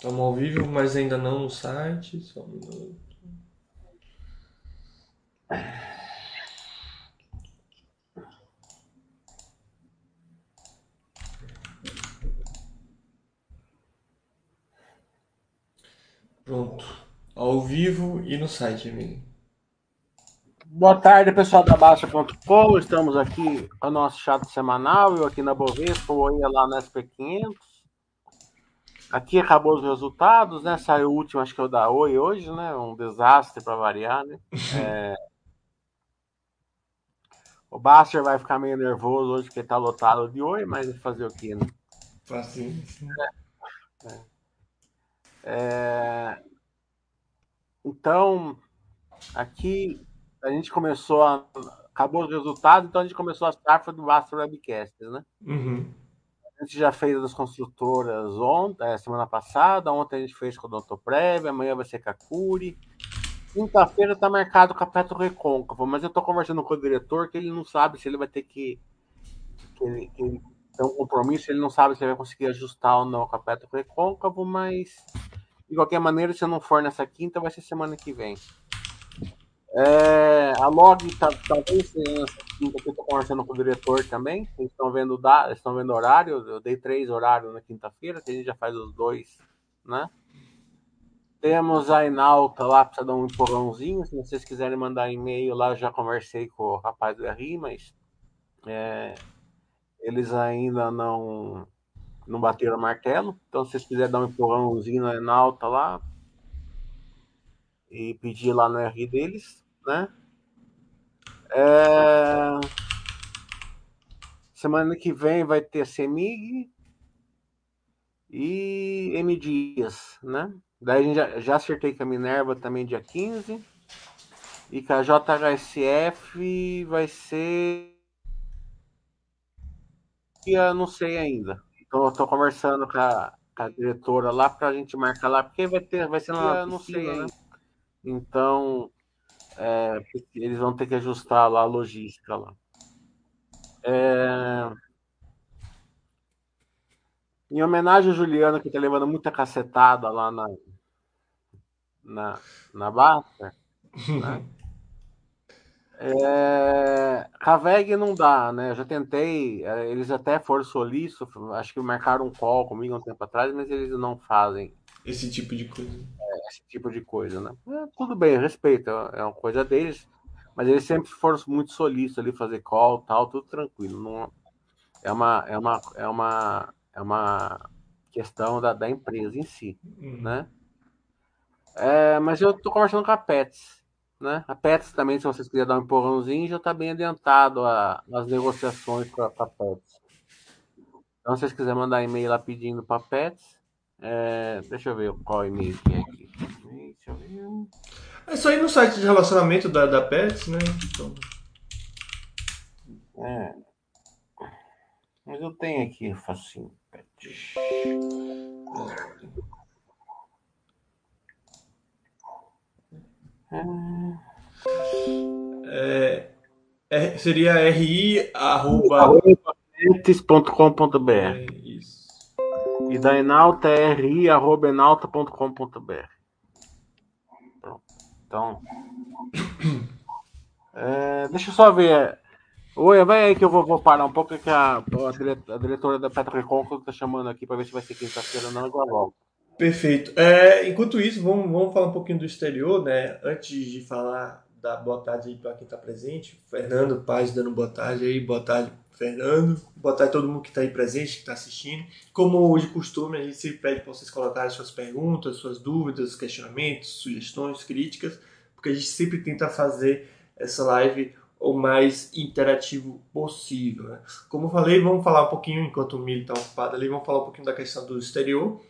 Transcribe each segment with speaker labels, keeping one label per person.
Speaker 1: Estamos ao vivo, mas ainda não no site. Só um minuto. Pronto. Ao vivo e no site, amigo.
Speaker 2: Boa tarde, pessoal da Baixa.com. Estamos aqui com o nosso chat semanal. Eu aqui na Bovespa, o Oi lá na SP500. Aqui acabou os resultados, né? Saiu o último, acho que é o da Oi hoje, né? Um desastre para variar, né? É... O Baster vai ficar meio nervoso hoje porque tá lotado de Oi, mas fazer o quê, né?
Speaker 1: Paciência.
Speaker 2: É. É... Então, aqui a gente começou a. Acabou os resultados, então a gente começou a safra do Baster Webcasts, né?
Speaker 1: Uhum.
Speaker 2: A gente já fez das construtoras ontem, é, semana passada, ontem a gente fez com o Odontoprev, amanhã vai ser Curi. Quinta-feira está marcado com a Petro Recôncavo, mas eu estou conversando com o diretor que ele não sabe se ele vai ter que. que ele, que ele tem um compromisso, ele não sabe se ele vai conseguir ajustar ou não com a Petro Recôncavo, mas de qualquer maneira, se não for nessa quinta, vai ser semana que vem. É, a log tá, talvez seja nessa quinta que eu estou conversando com o diretor também. Eles estão vendo, estão vendo horário. Eu dei três horários na quinta-feira, que a gente já faz os dois, né? Temos a Inalta lá, precisa dar um empurrãozinho. Se vocês quiserem mandar e-mail lá, eu já conversei com o rapaz do RI, mas é, eles ainda não, não bateram martelo. Então, se vocês quiserem dar um empurrãozinho na Inalta lá, e pedir lá no RI deles, né? É... Semana que vem vai ter CEMIG e M Dias, né? Daí a gente já, já acertei com a Minerva também dia 15. E com a JHSF vai ser. Eu não sei ainda. Então eu tô conversando com a, com a diretora lá pra gente marcar lá, porque vai ter, vai ser lá, não sei né? ainda. Então, é, eles vão ter que ajustar lá a logística lá. É... Em homenagem a Juliana, que está levando muita cacetada lá na, na, na Basta, né? É, não dá, né? Eu já tentei, é, eles até foram solícitos, acho que marcaram um call comigo um tempo atrás, mas eles não fazem
Speaker 1: esse tipo de coisa.
Speaker 2: É, esse tipo de coisa, né? É, tudo bem, respeito, é uma coisa deles, mas eles sempre foram muito solícitos ali, fazer call tal, tudo tranquilo. Não, é, uma, é, uma, é, uma, é uma questão da, da empresa em si, uhum. né? É, mas eu tô conversando com a Pets, né? A Pets também, se vocês quiserem dar um empurrãozinho, já está bem adiantado a, as negociações com a, a Pets. Então, se vocês quiserem mandar e-mail lá pedindo para Pets, é, deixa eu ver qual e-mail que é aqui. Deixa eu ver.
Speaker 1: É só ir no site de relacionamento da, da Pets, né? Então...
Speaker 2: É. Mas eu tenho aqui facinho, Pets.
Speaker 1: É, é, seria ri
Speaker 2: E da Enalta é ri.enalta.com.br. Então. É, deixa eu só ver. Oi, vai aí que eu vou, vou parar um pouco, que a, a diretora da Petra Recôncavo está chamando aqui para ver se vai ser quinta-feira ou não, já volto.
Speaker 1: Perfeito. É, enquanto isso, vamos, vamos falar um pouquinho do exterior, né? Antes de falar da boa tarde aí para quem está presente, Fernando Paz dando boa tarde aí, boa tarde Fernando, boa tarde a todo mundo que está aí presente, que está assistindo. Como de costume, a gente sempre pede para vocês colocarem suas perguntas, suas dúvidas, questionamentos, sugestões, críticas, porque a gente sempre tenta fazer essa live o mais interativo possível. Né? Como eu falei, vamos falar um pouquinho, enquanto o Milho está ocupado ali, vamos falar um pouquinho da questão do exterior.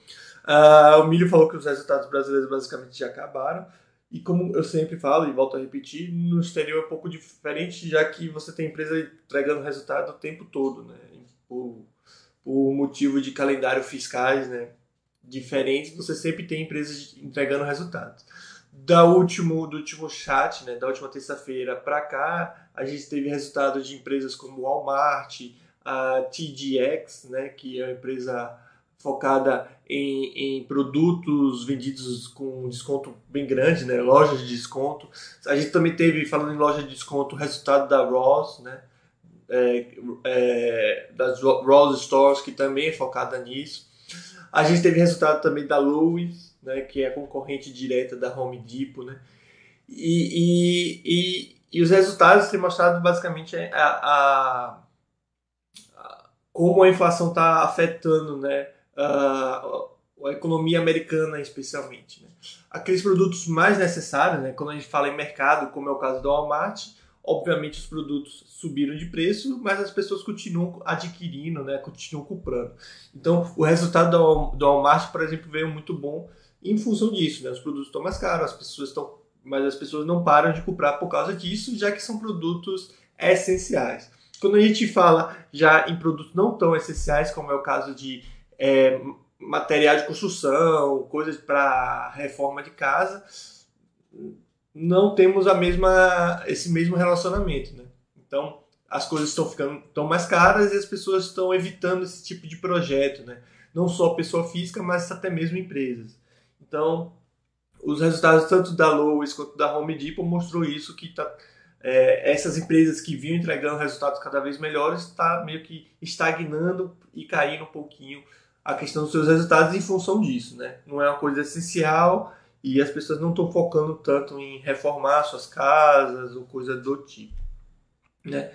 Speaker 1: Uh, o Milho falou que os resultados brasileiros basicamente já acabaram. E como eu sempre falo e volto a repetir, no exterior é um pouco diferente, já que você tem empresa entregando resultado o tempo todo, né? Por, por motivo de calendário fiscais, né? Diferentes, você sempre tem empresas entregando resultados. Da último, do último chat, né? Da última terça-feira para cá, a gente teve resultados de empresas como Walmart, a TDX, né? Que é uma empresa focada em, em, produtos vendidos com desconto bem grande, né? lojas de desconto. A gente também teve, falando em loja de desconto, o resultado da Ross, né? É, é, das Ross Stores, que também é focada nisso. A gente teve resultado também da Louis, né? que é concorrente direta da Home Depot. Né? E, e, e, e os resultados têm mostrado basicamente a, a, a como a inflação está afetando né? Uh, a economia americana especialmente. Né? Aqueles produtos mais necessários, né? quando a gente fala em mercado, como é o caso do Walmart, obviamente os produtos subiram de preço, mas as pessoas continuam adquirindo, né? continuam comprando. Então, o resultado do, do Walmart, por exemplo, veio muito bom em função disso. Né? Os produtos estão mais caros, as pessoas estão, mas as pessoas não param de comprar por causa disso, já que são produtos essenciais. Quando a gente fala já em produtos não tão essenciais, como é o caso de é, material de construção, coisas para reforma de casa, não temos a mesma esse mesmo relacionamento, né? Então as coisas estão ficando tão mais caras e as pessoas estão evitando esse tipo de projeto, né? Não só pessoa física, mas até mesmo empresas. Então os resultados tanto da Lowe's quanto da Home Depot mostrou isso que tá, é, essas empresas que vinham entregando resultados cada vez melhores está meio que estagnando e caindo um pouquinho a questão dos seus resultados em função disso, né? Não é uma coisa essencial e as pessoas não estão focando tanto em reformar suas casas ou coisa do tipo, né?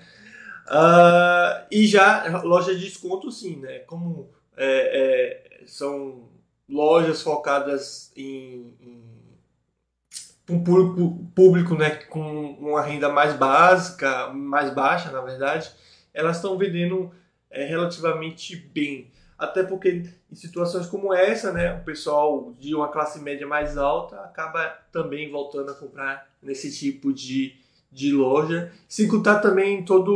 Speaker 1: Uh, e já loja de desconto, sim, né? Como é, é, são lojas focadas em, em um público, público né, com uma renda mais básica, mais baixa, na verdade, elas estão vendendo é, relativamente bem. Até porque em situações como essa, né, o pessoal de uma classe média mais alta acaba também voltando a comprar nesse tipo de, de loja. Sem contar também toda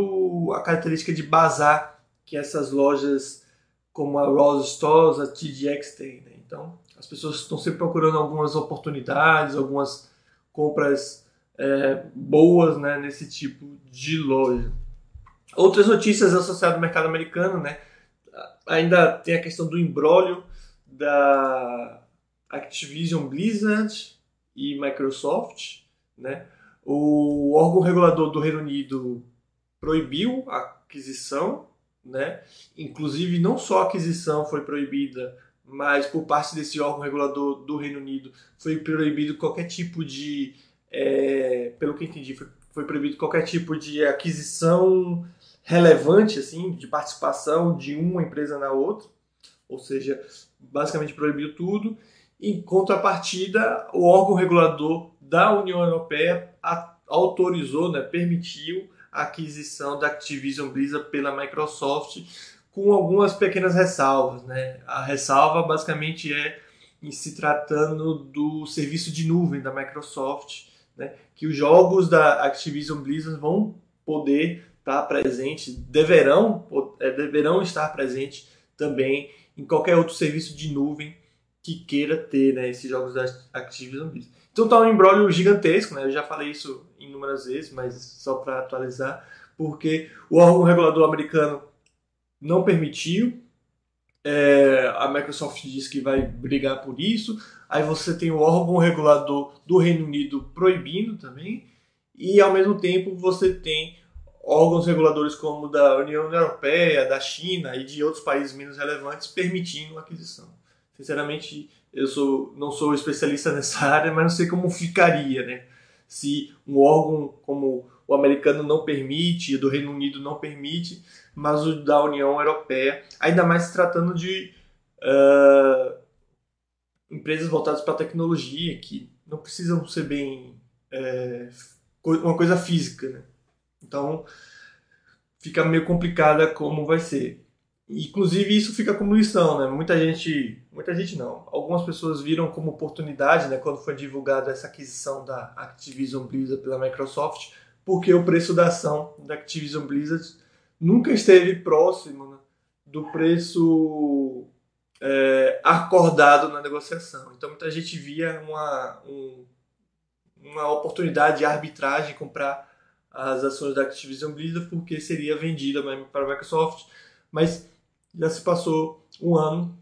Speaker 1: a característica de bazar que essas lojas como a Rose Stores, a TGX tem. Né? Então, as pessoas estão sempre procurando algumas oportunidades, algumas compras é, boas né, nesse tipo de loja. Outras notícias associadas ao mercado americano, né? Ainda tem a questão do embrólio da Activision Blizzard e Microsoft, né? O órgão regulador do Reino Unido proibiu a aquisição, né? Inclusive não só a aquisição foi proibida, mas por parte desse órgão regulador do Reino Unido foi proibido qualquer tipo de, é, pelo que entendi, foi, foi proibido qualquer tipo de aquisição relevante assim de participação de uma empresa na outra, ou seja, basicamente proibiu tudo. Em contrapartida, o órgão regulador da União Europeia autorizou, né, permitiu a aquisição da Activision Blizzard pela Microsoft com algumas pequenas ressalvas. Né? A ressalva basicamente é em se tratando do serviço de nuvem da Microsoft, né? que os jogos da Activision Blizzard vão poder estar presente, deverão, é, deverão estar presentes também em qualquer outro serviço de nuvem que queira ter né, esses jogos da Activision Blizzard. Então está um embrólio gigantesco, né? eu já falei isso inúmeras vezes, mas só para atualizar, porque o órgão regulador americano não permitiu, é, a Microsoft diz que vai brigar por isso, aí você tem o órgão regulador do Reino Unido proibindo também, e ao mesmo tempo você tem órgãos reguladores como da União Europeia, da China e de outros países menos relevantes permitindo a aquisição. Sinceramente, eu sou, não sou especialista nessa área, mas não sei como ficaria, né? Se um órgão como o americano não permite, o do Reino Unido não permite, mas o da União Europeia, ainda mais se tratando de uh, empresas voltadas para a tecnologia, que não precisam ser bem é, uma coisa física, né? Então fica meio complicada como vai ser. Inclusive isso fica como lição, né? Muita gente, muita gente não. Algumas pessoas viram como oportunidade, né, quando foi divulgada essa aquisição da Activision Blizzard pela Microsoft, porque o preço da ação da Activision Blizzard nunca esteve próximo né, do preço é, acordado na negociação. Então muita gente via uma, um, uma oportunidade de arbitragem comprar as ações da Activision Blizzard porque seria vendida para a Microsoft, mas já se passou um ano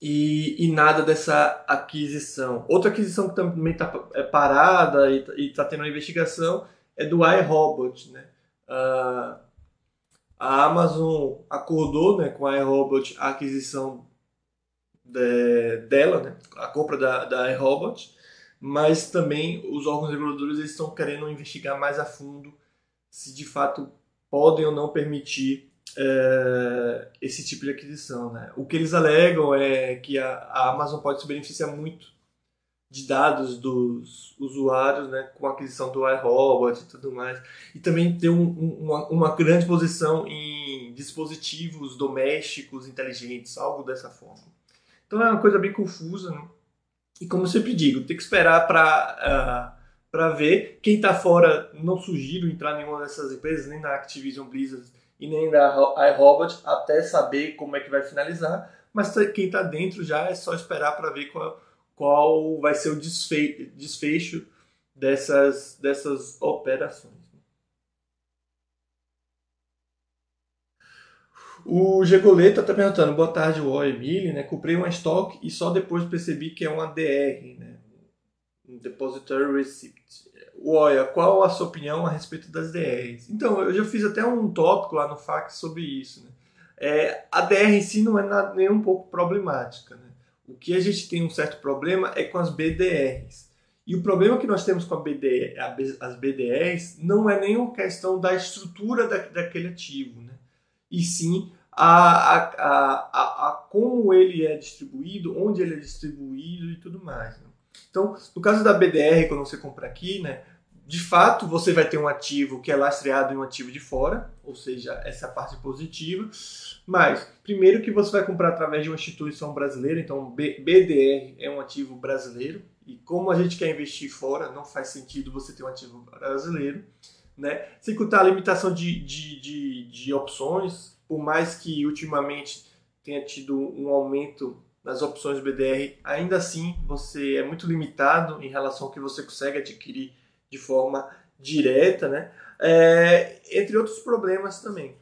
Speaker 1: e, e nada dessa aquisição. Outra aquisição que também está é parada e está tendo uma investigação é do iRobot. Né? Uh, a Amazon acordou né, com a iRobot a aquisição de, dela, né, a compra da, da iRobot, mas também os órgãos reguladores estão querendo investigar mais a fundo se de fato podem ou não permitir é, esse tipo de aquisição. Né? O que eles alegam é que a, a, Amazon pode se beneficiar muito de dados dos usuários né, com a aquisição do iRobot e tudo mais, e também ter um, uma, uma, grande posição em dispositivos domésticos inteligentes, algo dessa forma. Então é uma coisa bem confusa, né? E como eu sempre digo, tem que esperar para uh, para ver. Quem está fora, não sugiro entrar em nenhuma dessas empresas, nem na Activision Blizzard e nem da iRobot até saber como é que vai finalizar. Mas quem está dentro já é só esperar para ver qual, qual vai ser o desfe desfecho dessas, dessas operações. O Gegoleta está perguntando, boa tarde, o Emílio, né? Comprei uma estoque e só depois percebi que é uma DR, né? Depository Receipt. Olha, qual a sua opinião a respeito das DRs? Então, eu já fiz até um tópico lá no FAQ sobre isso. Né? É, a DR em si não é nada, nem um pouco problemática. Né? O que a gente tem um certo problema é com as BDRs. E o problema que nós temos com BDR, as BDRs não é nem uma questão da estrutura da, daquele ativo, né? E sim a, a, a, a, como ele é distribuído, onde ele é distribuído e tudo mais. Né? Então, no caso da BDR, quando você compra aqui, né, de fato você vai ter um ativo que é lastreado em um ativo de fora, ou seja, essa parte positiva. Mas, primeiro que você vai comprar através de uma instituição brasileira, então BDR é um ativo brasileiro, e como a gente quer investir fora, não faz sentido você ter um ativo brasileiro. Né? Sem contar a limitação de, de, de, de opções, por mais que ultimamente tenha tido um aumento nas opções BDR, ainda assim você é muito limitado em relação ao que você consegue adquirir de forma direta, né? É, entre outros problemas também.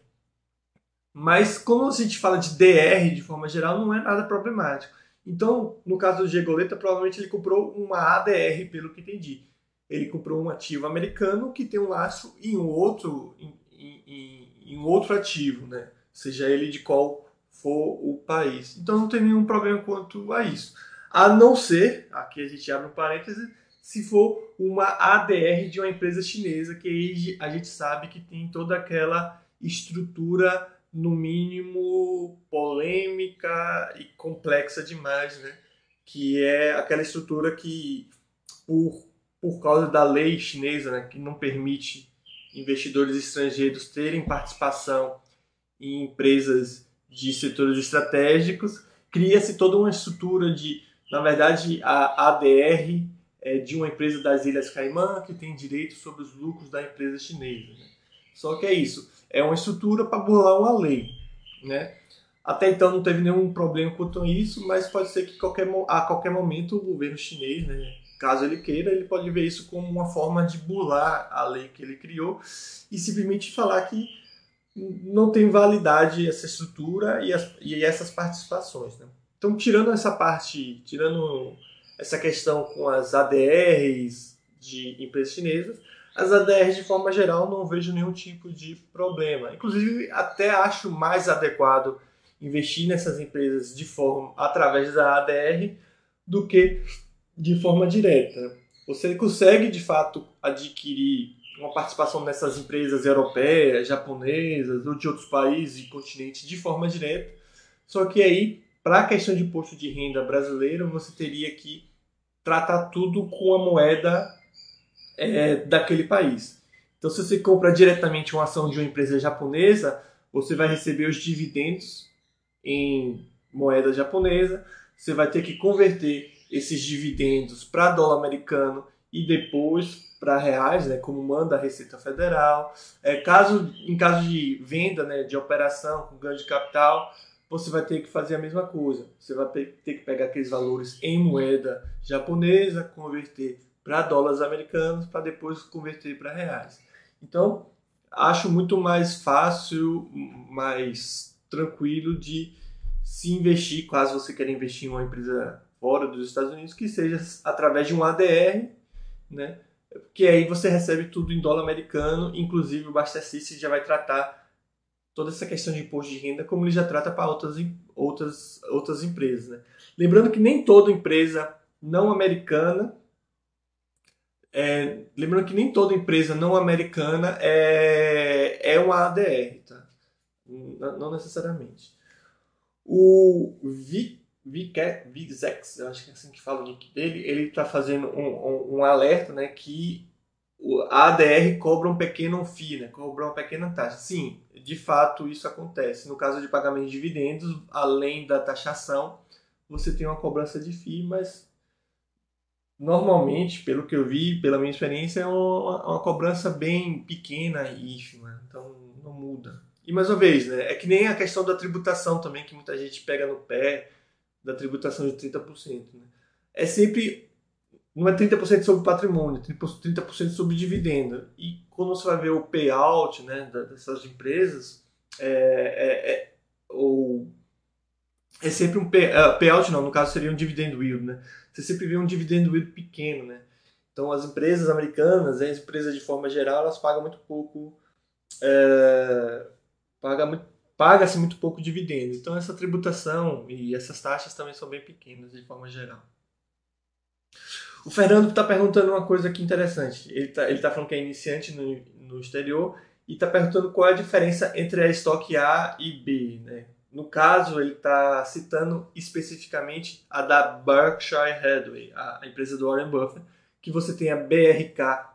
Speaker 1: Mas quando a gente fala de DR de forma geral, não é nada problemático. Então, no caso do Gegoleta, provavelmente ele comprou uma ADR, pelo que entendi. Ele comprou um ativo americano que tem um laço em outro, em, em, em outro ativo, né? Seja ele de qual for o país. Então não tem nenhum problema quanto a isso. A não ser, aqui a gente abre um parêntese, se for uma ADR de uma empresa chinesa, que a gente sabe que tem toda aquela estrutura, no mínimo, polêmica e complexa demais, né? Que é aquela estrutura que, por, por causa da lei chinesa, né, que não permite investidores estrangeiros terem participação em empresas de setores estratégicos, cria-se toda uma estrutura de, na verdade, a ADR é de uma empresa das Ilhas Caimã que tem direito sobre os lucros da empresa chinesa. Né? Só que é isso, é uma estrutura para burlar uma lei. Né? Até então não teve nenhum problema quanto a isso, mas pode ser que qualquer, a qualquer momento o governo chinês, né, caso ele queira, ele pode ver isso como uma forma de burlar a lei que ele criou e simplesmente falar que não tem validade essa estrutura e, as, e essas participações. Né? Então, tirando essa parte, tirando essa questão com as ADRs de empresas chinesas, as ADRs de forma geral não vejo nenhum tipo de problema. Inclusive, até acho mais adequado investir nessas empresas de forma através da ADR do que de forma direta. Você consegue de fato adquirir uma participação nessas empresas europeias, japonesas ou de outros países e continentes de forma direta. Só que aí, para a questão de imposto de renda brasileiro, você teria que tratar tudo com a moeda é, daquele país. Então, se você compra diretamente uma ação de uma empresa japonesa, você vai receber os dividendos em moeda japonesa, você vai ter que converter esses dividendos para dólar americano e depois para reais, né, como manda a Receita Federal. É, caso, em caso de venda, né, de operação com ganho de capital, você vai ter que fazer a mesma coisa. Você vai ter que pegar aqueles valores em moeda japonesa, converter para dólares americanos, para depois converter para reais. Então, acho muito mais fácil, mais tranquilo de se investir, caso você queira investir em uma empresa fora dos Estados Unidos, que seja através de um ADR, né? Que aí você recebe tudo em dólar americano, inclusive o Basta já vai tratar toda essa questão de imposto de renda como ele já trata para outras, outras, outras empresas. Né? Lembrando que nem toda empresa não americana é, lembrando que nem toda empresa não americana é, é uma ADR, tá? Não necessariamente. O Vi, Vizex, eu acho que é assim que fala o nick dele, ele está fazendo um, um, um, alerta né, que a ADR cobra um pequeno FII, né, cobra uma pequena taxa. Sim, de fato isso acontece. No caso de pagamento de dividendos, além da taxação, você tem uma cobrança de FII, mas normalmente, pelo que eu vi, pela minha experiência, é uma, uma cobrança bem pequena e ínfima, então não muda. E mais uma vez, né, é que nem a questão da tributação também, que muita gente pega no pé, da tributação de 30%. Né? É sempre, não é 30% sobre patrimônio, 30% sobre dividendo. E quando você vai ver o payout né, dessas empresas, é, é, é, ou é sempre um pay, uh, payout, não, no caso seria um dividend yield, né? Você sempre vê um dividend yield pequeno, né? Então as empresas americanas, as empresas de forma geral, elas pagam muito pouco, é, paga muito, paga-se muito pouco dividendo. Então essa tributação e essas taxas também são bem pequenas de forma geral. O Fernando está perguntando uma coisa aqui interessante. Ele está tá falando que é iniciante no, no exterior e está perguntando qual é a diferença entre a estoque A e B, né? No caso, ele está citando especificamente a da Berkshire Hathaway, a empresa do Warren Buffett, que você tem a BRK.A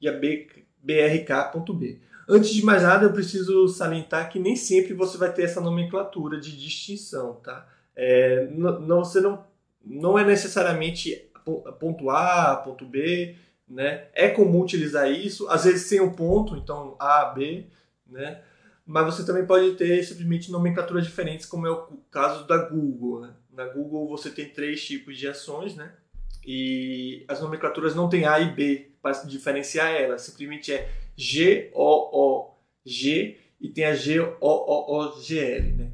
Speaker 1: e a BRK.B. Antes de mais nada, eu preciso salientar que nem sempre você vai ter essa nomenclatura de distinção, tá? É, não, você não, não é necessariamente ponto A, ponto B, né? É comum utilizar isso, às vezes sem um ponto, então A, B, né? mas você também pode ter simplesmente nomenclaturas diferentes, como é o caso da Google. Né? Na Google você tem três tipos de ações, né? E as nomenclaturas não tem A e B para diferenciar elas, simplesmente é G-O-O-G e tem a G-O-O-G-L, né?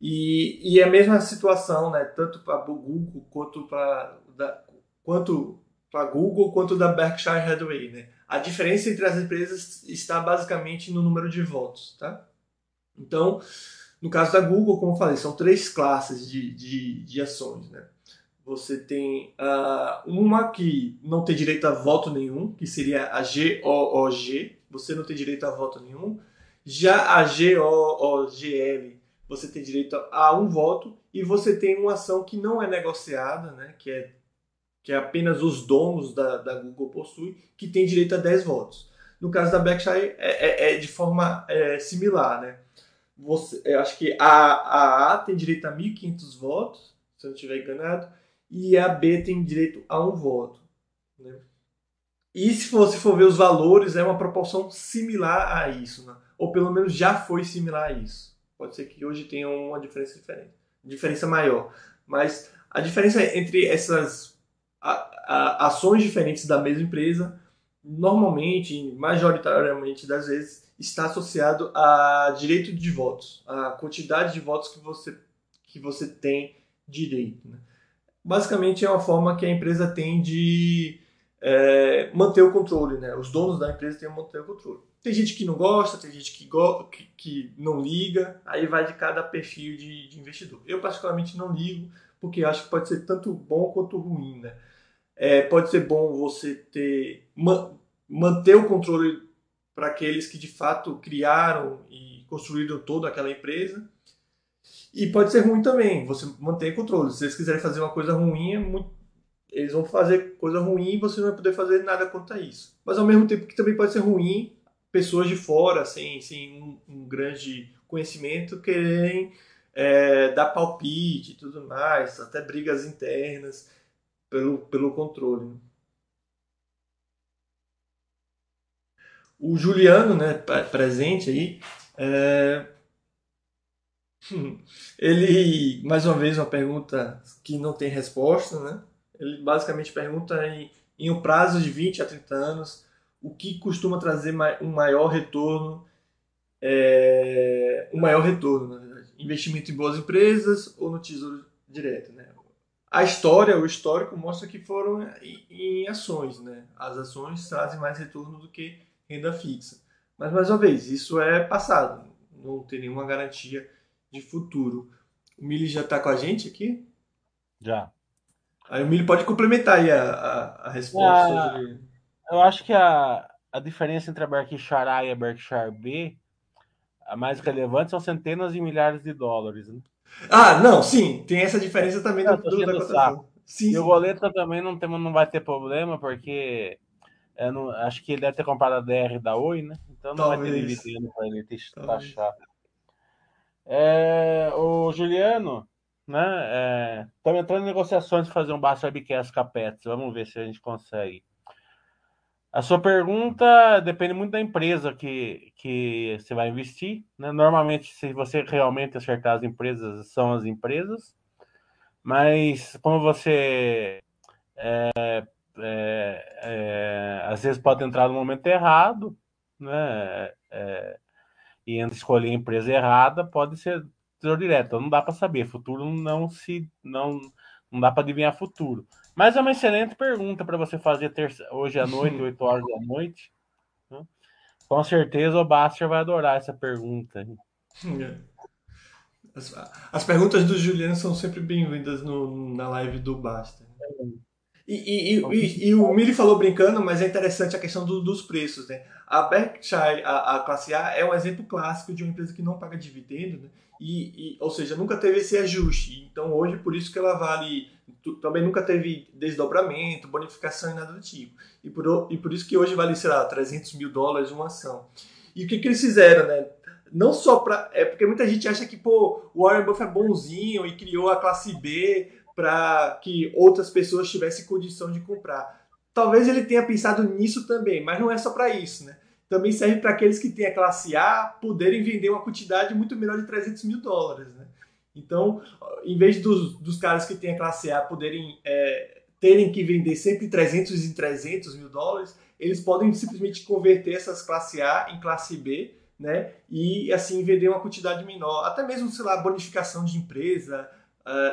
Speaker 1: E, e é a mesma situação, né? Tanto para Google quanto para quanto para Google quanto da Berkshire Hathaway, né? A diferença entre as empresas está basicamente no número de votos, tá? Então, no caso da Google, como eu falei, são três classes de, de, de ações, né? Você tem uh, uma que não tem direito a voto nenhum, que seria a GOOG, você não tem direito a voto nenhum. Já a GOOGL, você tem direito a um voto e você tem uma ação que não é negociada, né, que é que apenas os donos da, da Google possuem, que tem direito a 10 votos. No caso da Berkshire é, é, é de forma é, similar, né? Você, eu acho que a, a A tem direito a 1.500 votos, se eu não estiver enganado, e a B tem direito a um voto. Né? E se você for ver os valores, é uma proporção similar a isso, né? ou pelo menos já foi similar a isso. Pode ser que hoje tenha uma diferença diferente, diferença maior. Mas a diferença entre essas ações diferentes da mesma empresa, normalmente, majoritariamente das vezes, está associado a direito de votos, a quantidade de votos que você, que você tem direito. Né? Basicamente é uma forma que a empresa tem de é, manter o controle, né? Os donos da empresa têm que manter o controle. Tem gente que não gosta, tem gente que, go que, que não liga, aí vai de cada perfil de, de, investidor. Eu particularmente não ligo, porque acho que pode ser tanto bom quanto ruim, né? É, pode ser bom você ter manter o controle para aqueles que de fato criaram e construíram toda aquela empresa. E pode ser ruim também, você manter controle. Se eles quiserem fazer uma coisa ruim, é eles vão fazer coisa ruim e você não vai poder fazer nada contra isso. Mas ao mesmo tempo que também pode ser ruim, pessoas de fora, sem, sem um, um grande conhecimento, querem é, dar palpite e tudo mais, até brigas internas pelo, pelo controle. O Juliano, né, presente aí, é... ele, mais uma vez, uma pergunta que não tem resposta, né? Ele basicamente pergunta em, em um prazo de 20 a 30 anos, o que costuma trazer um maior retorno, é... um maior retorno, na verdade. investimento em boas empresas ou no tesouro direto, né? A história, o histórico mostra que foram em, em ações, né? As ações trazem mais retorno do que renda fixa. Mas mais uma vez, isso é passado, não tem nenhuma garantia de futuro. O Mili já está com a gente aqui?
Speaker 2: Já.
Speaker 1: Aí o Mili pode complementar aí a, a, a resposta. Ah, sobre...
Speaker 2: Eu acho que a, a diferença entre a Berkshire A e a Berkshire B, a mais relevante, são centenas de milhares de dólares. Né?
Speaker 1: Ah, não, sim, tem essa diferença também do, do, da cotação.
Speaker 2: Sim, e sim. o Goleta também não, tem, não vai ter problema, porque não, acho que ele deve ter comprado a DR da Oi, né? Então não Talvez. vai ter dividendo para ele taxar. É, o Juliano, né? Estamos é, entrando em negociações de fazer um Baixo Webcast com a Pets. Vamos ver se a gente consegue. A sua pergunta depende muito da empresa que, que você vai investir. Né? Normalmente, se você realmente acertar as empresas, são as empresas. Mas como você é, é, é, às vezes pode entrar no momento errado, né? É, e escolher a empresa errada, pode ser tesouro direto. Então, não dá para saber. Futuro não se não não dá para adivinhar futuro. Mas é uma excelente pergunta para você fazer terça, hoje à noite, 8 horas da noite. Né? Com certeza o Baster vai adorar essa pergunta.
Speaker 1: As, as perguntas do Juliano são sempre bem-vindas na live do Baster. E, e, e, e, o Mili falou brincando, mas é interessante a questão do, dos preços. Né? A Berkshire, a, a, classe A, é um exemplo clássico de uma empresa que não paga dividendo, né? e, ou seja, nunca teve esse ajuste. Então, hoje, por isso que ela vale também nunca teve desdobramento, bonificação e nada do tipo. E por, e por isso que hoje vale, sei lá, 300 mil dólares uma ação. E o que, que eles fizeram, né? Não só para. É porque muita gente acha que, pô, o Warren Buffett é bonzinho e criou a classe B para que outras pessoas tivessem condição de comprar. Talvez ele tenha pensado nisso também, mas não é só para isso, né? Também serve para aqueles que têm a classe A poderem vender uma quantidade muito menor de 300 mil dólares, né? Então, em vez dos, dos caras que têm a classe A poderem é, terem que vender sempre 300 em 300 mil dólares, eles podem simplesmente converter essas classe A em classe B, né? E assim vender uma quantidade menor. Até mesmo, sei lá, bonificação de empresa,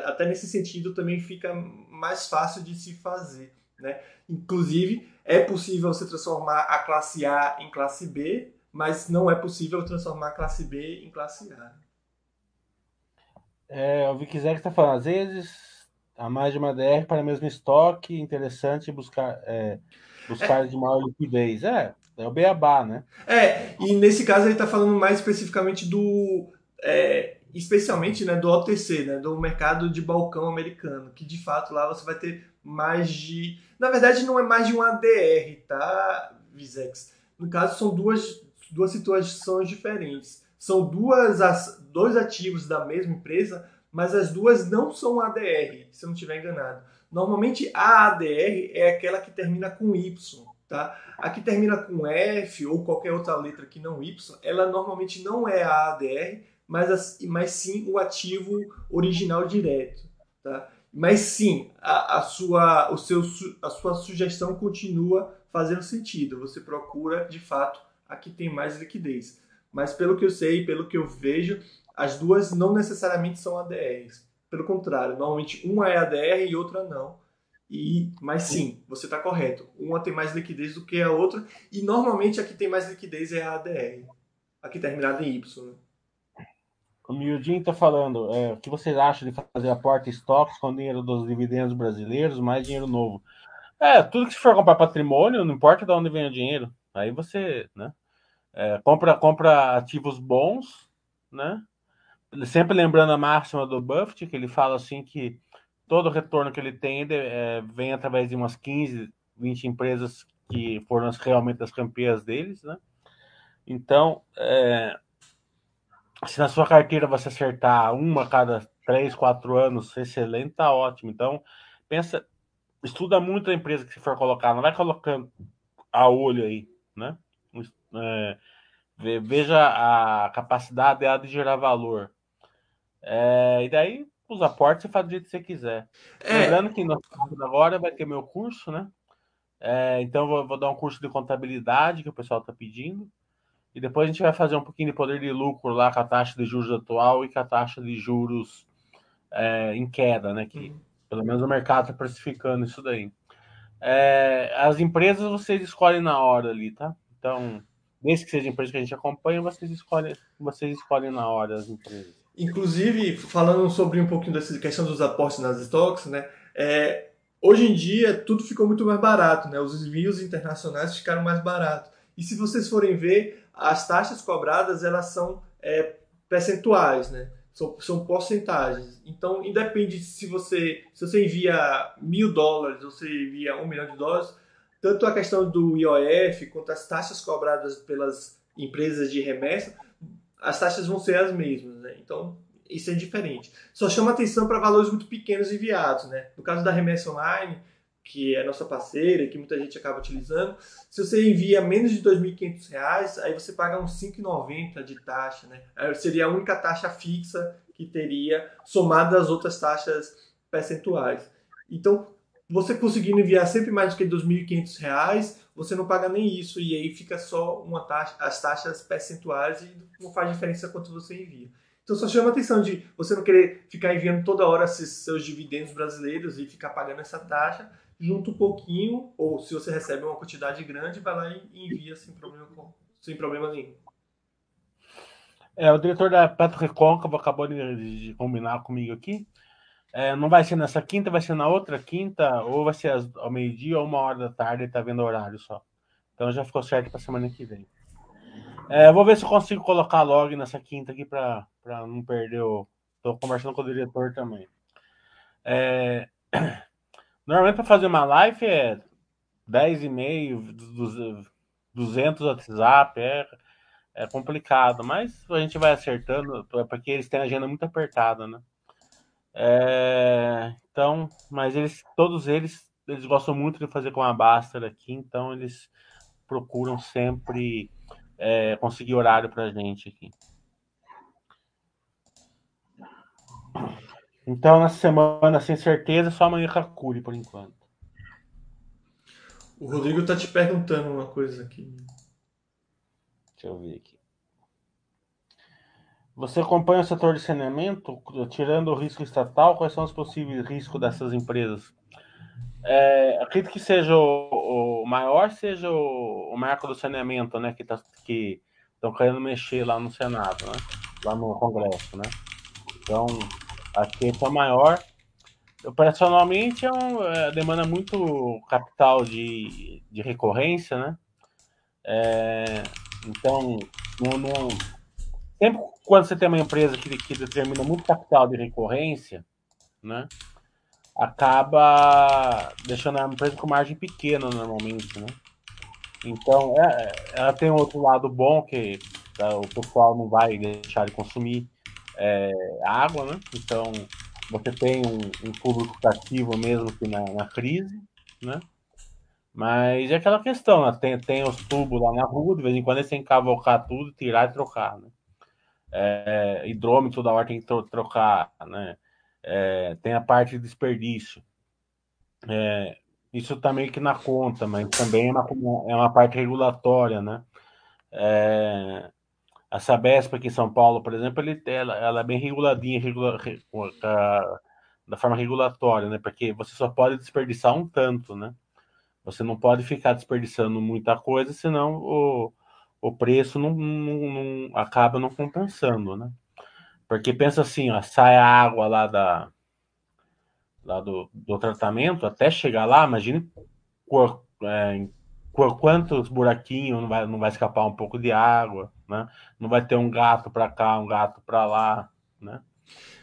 Speaker 1: até nesse sentido também fica mais fácil de se fazer, né? Inclusive, é possível você transformar a classe A em classe B, mas não é possível transformar a classe B em classe A.
Speaker 2: É, o Vic está falando, às vezes, a mais de uma DR para o mesmo estoque, interessante buscar, é, buscar é. de maior liquidez. É, é o beabá, né?
Speaker 1: É, e nesse caso ele está falando mais especificamente do. É, especialmente né, do OTC, né, do mercado de balcão americano, que de fato lá você vai ter mais de. Na verdade, não é mais de um ADR, tá, Visex? No caso, são duas, duas situações diferentes são duas, dois ativos da mesma empresa, mas as duas não são ADR, se eu não estiver enganado. Normalmente a ADR é aquela que termina com Y, tá? A que termina com F ou qualquer outra letra que não Y, ela normalmente não é a ADR, mas, mas sim o ativo original direto, tá? Mas sim, a, a, sua, o seu, a sua sugestão continua fazendo sentido. Você procura, de fato, a que tem mais liquidez mas pelo que eu sei, pelo que eu vejo, as duas não necessariamente são ADRs. Pelo contrário, normalmente uma é ADR e outra não. E, mas sim, você está correto. Uma tem mais liquidez do que a outra, e normalmente a que tem mais liquidez é a ADR, a que terminada em Y. Né?
Speaker 2: O Mildinho está falando, é, o que vocês acham de fazer aporte estoques com dinheiro dos dividendos brasileiros, mais dinheiro novo? É, tudo que se for comprar patrimônio, não importa de onde vem o dinheiro. Aí você, né? É, compra, compra ativos bons, né? Sempre lembrando a máxima do Buffett, que ele fala assim que todo retorno que ele tem é, vem através de umas 15, 20 empresas que foram realmente as campeãs deles, né? Então, é, se na sua carteira você acertar uma a cada 3, 4 anos, excelente, tá ótimo. Então, pensa, estuda muito a empresa que você for colocar, não vai colocando a olho aí, né? É, veja a capacidade dela de gerar valor. É, e daí, os aportes você faz do jeito que você quiser. É. Lembrando que no, agora vai ter meu curso, né? É, então, vou, vou, dar um curso de contabilidade que o pessoal está pedindo. E depois a gente vai fazer um pouquinho de poder de lucro lá com a taxa de juros atual e com a taxa de juros é, em queda, né? Que uhum. pelo menos o mercado está precificando isso daí. É, as empresas vocês escolhem na hora ali, tá? Então, desde que seja empresa que a gente acompanha, vocês escolhem, vocês escolhem na hora as empresas.
Speaker 1: Inclusive, falando sobre um pouquinho dessa questão dos aportes nas stocks, né? É, hoje em dia tudo ficou muito mais barato, né? Os envios internacionais ficaram mais baratos. E se vocês forem ver, as taxas cobradas elas são é, percentuais, né? São, são porcentagens. Então, independe se você, se você envia mil dólares ou você envia um milhão de dólares, tanto a questão do IOF quanto as taxas cobradas pelas empresas de remessa, as taxas vão ser as mesmas. Né? Então, isso é diferente. Só chama atenção para valores muito pequenos enviados. Né? No caso da remessa online, que é nossa parceira e que muita gente acaba utilizando, se você envia menos de R$ 2.500, aí você paga uns 5,90 de taxa, né? Seria a única taxa fixa que teria somada às outras taxas percentuais. Então, você conseguindo enviar sempre mais do que R$ 2.500, você não paga nem isso e aí fica só uma taxa, as taxas percentuais e não faz diferença quanto você envia. Então só chama a atenção de você não querer ficar enviando toda hora seus dividendos brasileiros e ficar pagando essa taxa, junta um pouquinho, ou se você recebe uma quantidade grande, vai lá e envia sem problema, sem problema nenhum.
Speaker 2: É, o diretor da Petro Recôncavo acabou de, de combinar comigo aqui. É, não vai ser nessa quinta, vai ser na outra quinta, ou vai ser ao meio-dia ou uma hora da tarde, tá vendo o horário só. Então já ficou certo para semana que vem. É, vou ver se eu consigo colocar logo nessa quinta aqui para não perder o. Estou conversando com o diretor também. É... Normalmente para fazer uma live é 10 e meio, 200 WhatsApp, é, é complicado, mas a gente vai acertando, porque eles têm a agenda muito apertada, né? É, então, mas eles, todos eles, eles gostam muito de fazer com a Baster aqui, então eles procuram sempre é, conseguir horário para a gente aqui. Então, na semana, sem certeza, só amanhã Kakuri, por enquanto.
Speaker 1: O Rodrigo tá te perguntando uma coisa aqui.
Speaker 2: Deixa eu ver aqui. Você acompanha o setor de saneamento, tirando o risco estatal, quais são os possíveis riscos dessas empresas? É, acredito que seja o, o maior, seja o, o, marco do saneamento, né, que tá, estão querendo mexer lá no Senado, né, lá no Congresso, né. Então, Esse é o maior. Operacionalmente é, um, é demanda muito capital de, de recorrência, né? É, então, não, não, sempre quando você tem uma empresa que, que determina muito capital de recorrência, né? Acaba deixando a empresa com margem pequena normalmente, né? Então, é, ela tem outro lado bom que tá, o pessoal não vai deixar de consumir é, água, né? Então você tem um, um público cativo mesmo que na, na, crise, né? Mas é aquela questão, né? tem, tem os tubos lá na rua, de vez em quando eles têm que cavocar tudo, tirar e trocar, né? É, hidrômetro da hora tem que trocar, né? É, tem a parte de desperdício. É, isso também tá que na conta, mas também é uma, é uma parte regulatória, né? É, a Sabesp aqui em São Paulo, por exemplo, ele, ela, ela é bem reguladinha, regula, da forma regulatória, né? Porque você só pode desperdiçar um tanto, né? Você não pode ficar desperdiçando muita coisa, senão o, o preço não, não, não acaba não compensando, né? Porque pensa assim, ó, sai a água lá da lá do, do tratamento até chegar lá, imagine é, quantos buraquinhos não vai, não vai escapar um pouco de água, né? Não vai ter um gato para cá, um gato para lá, né?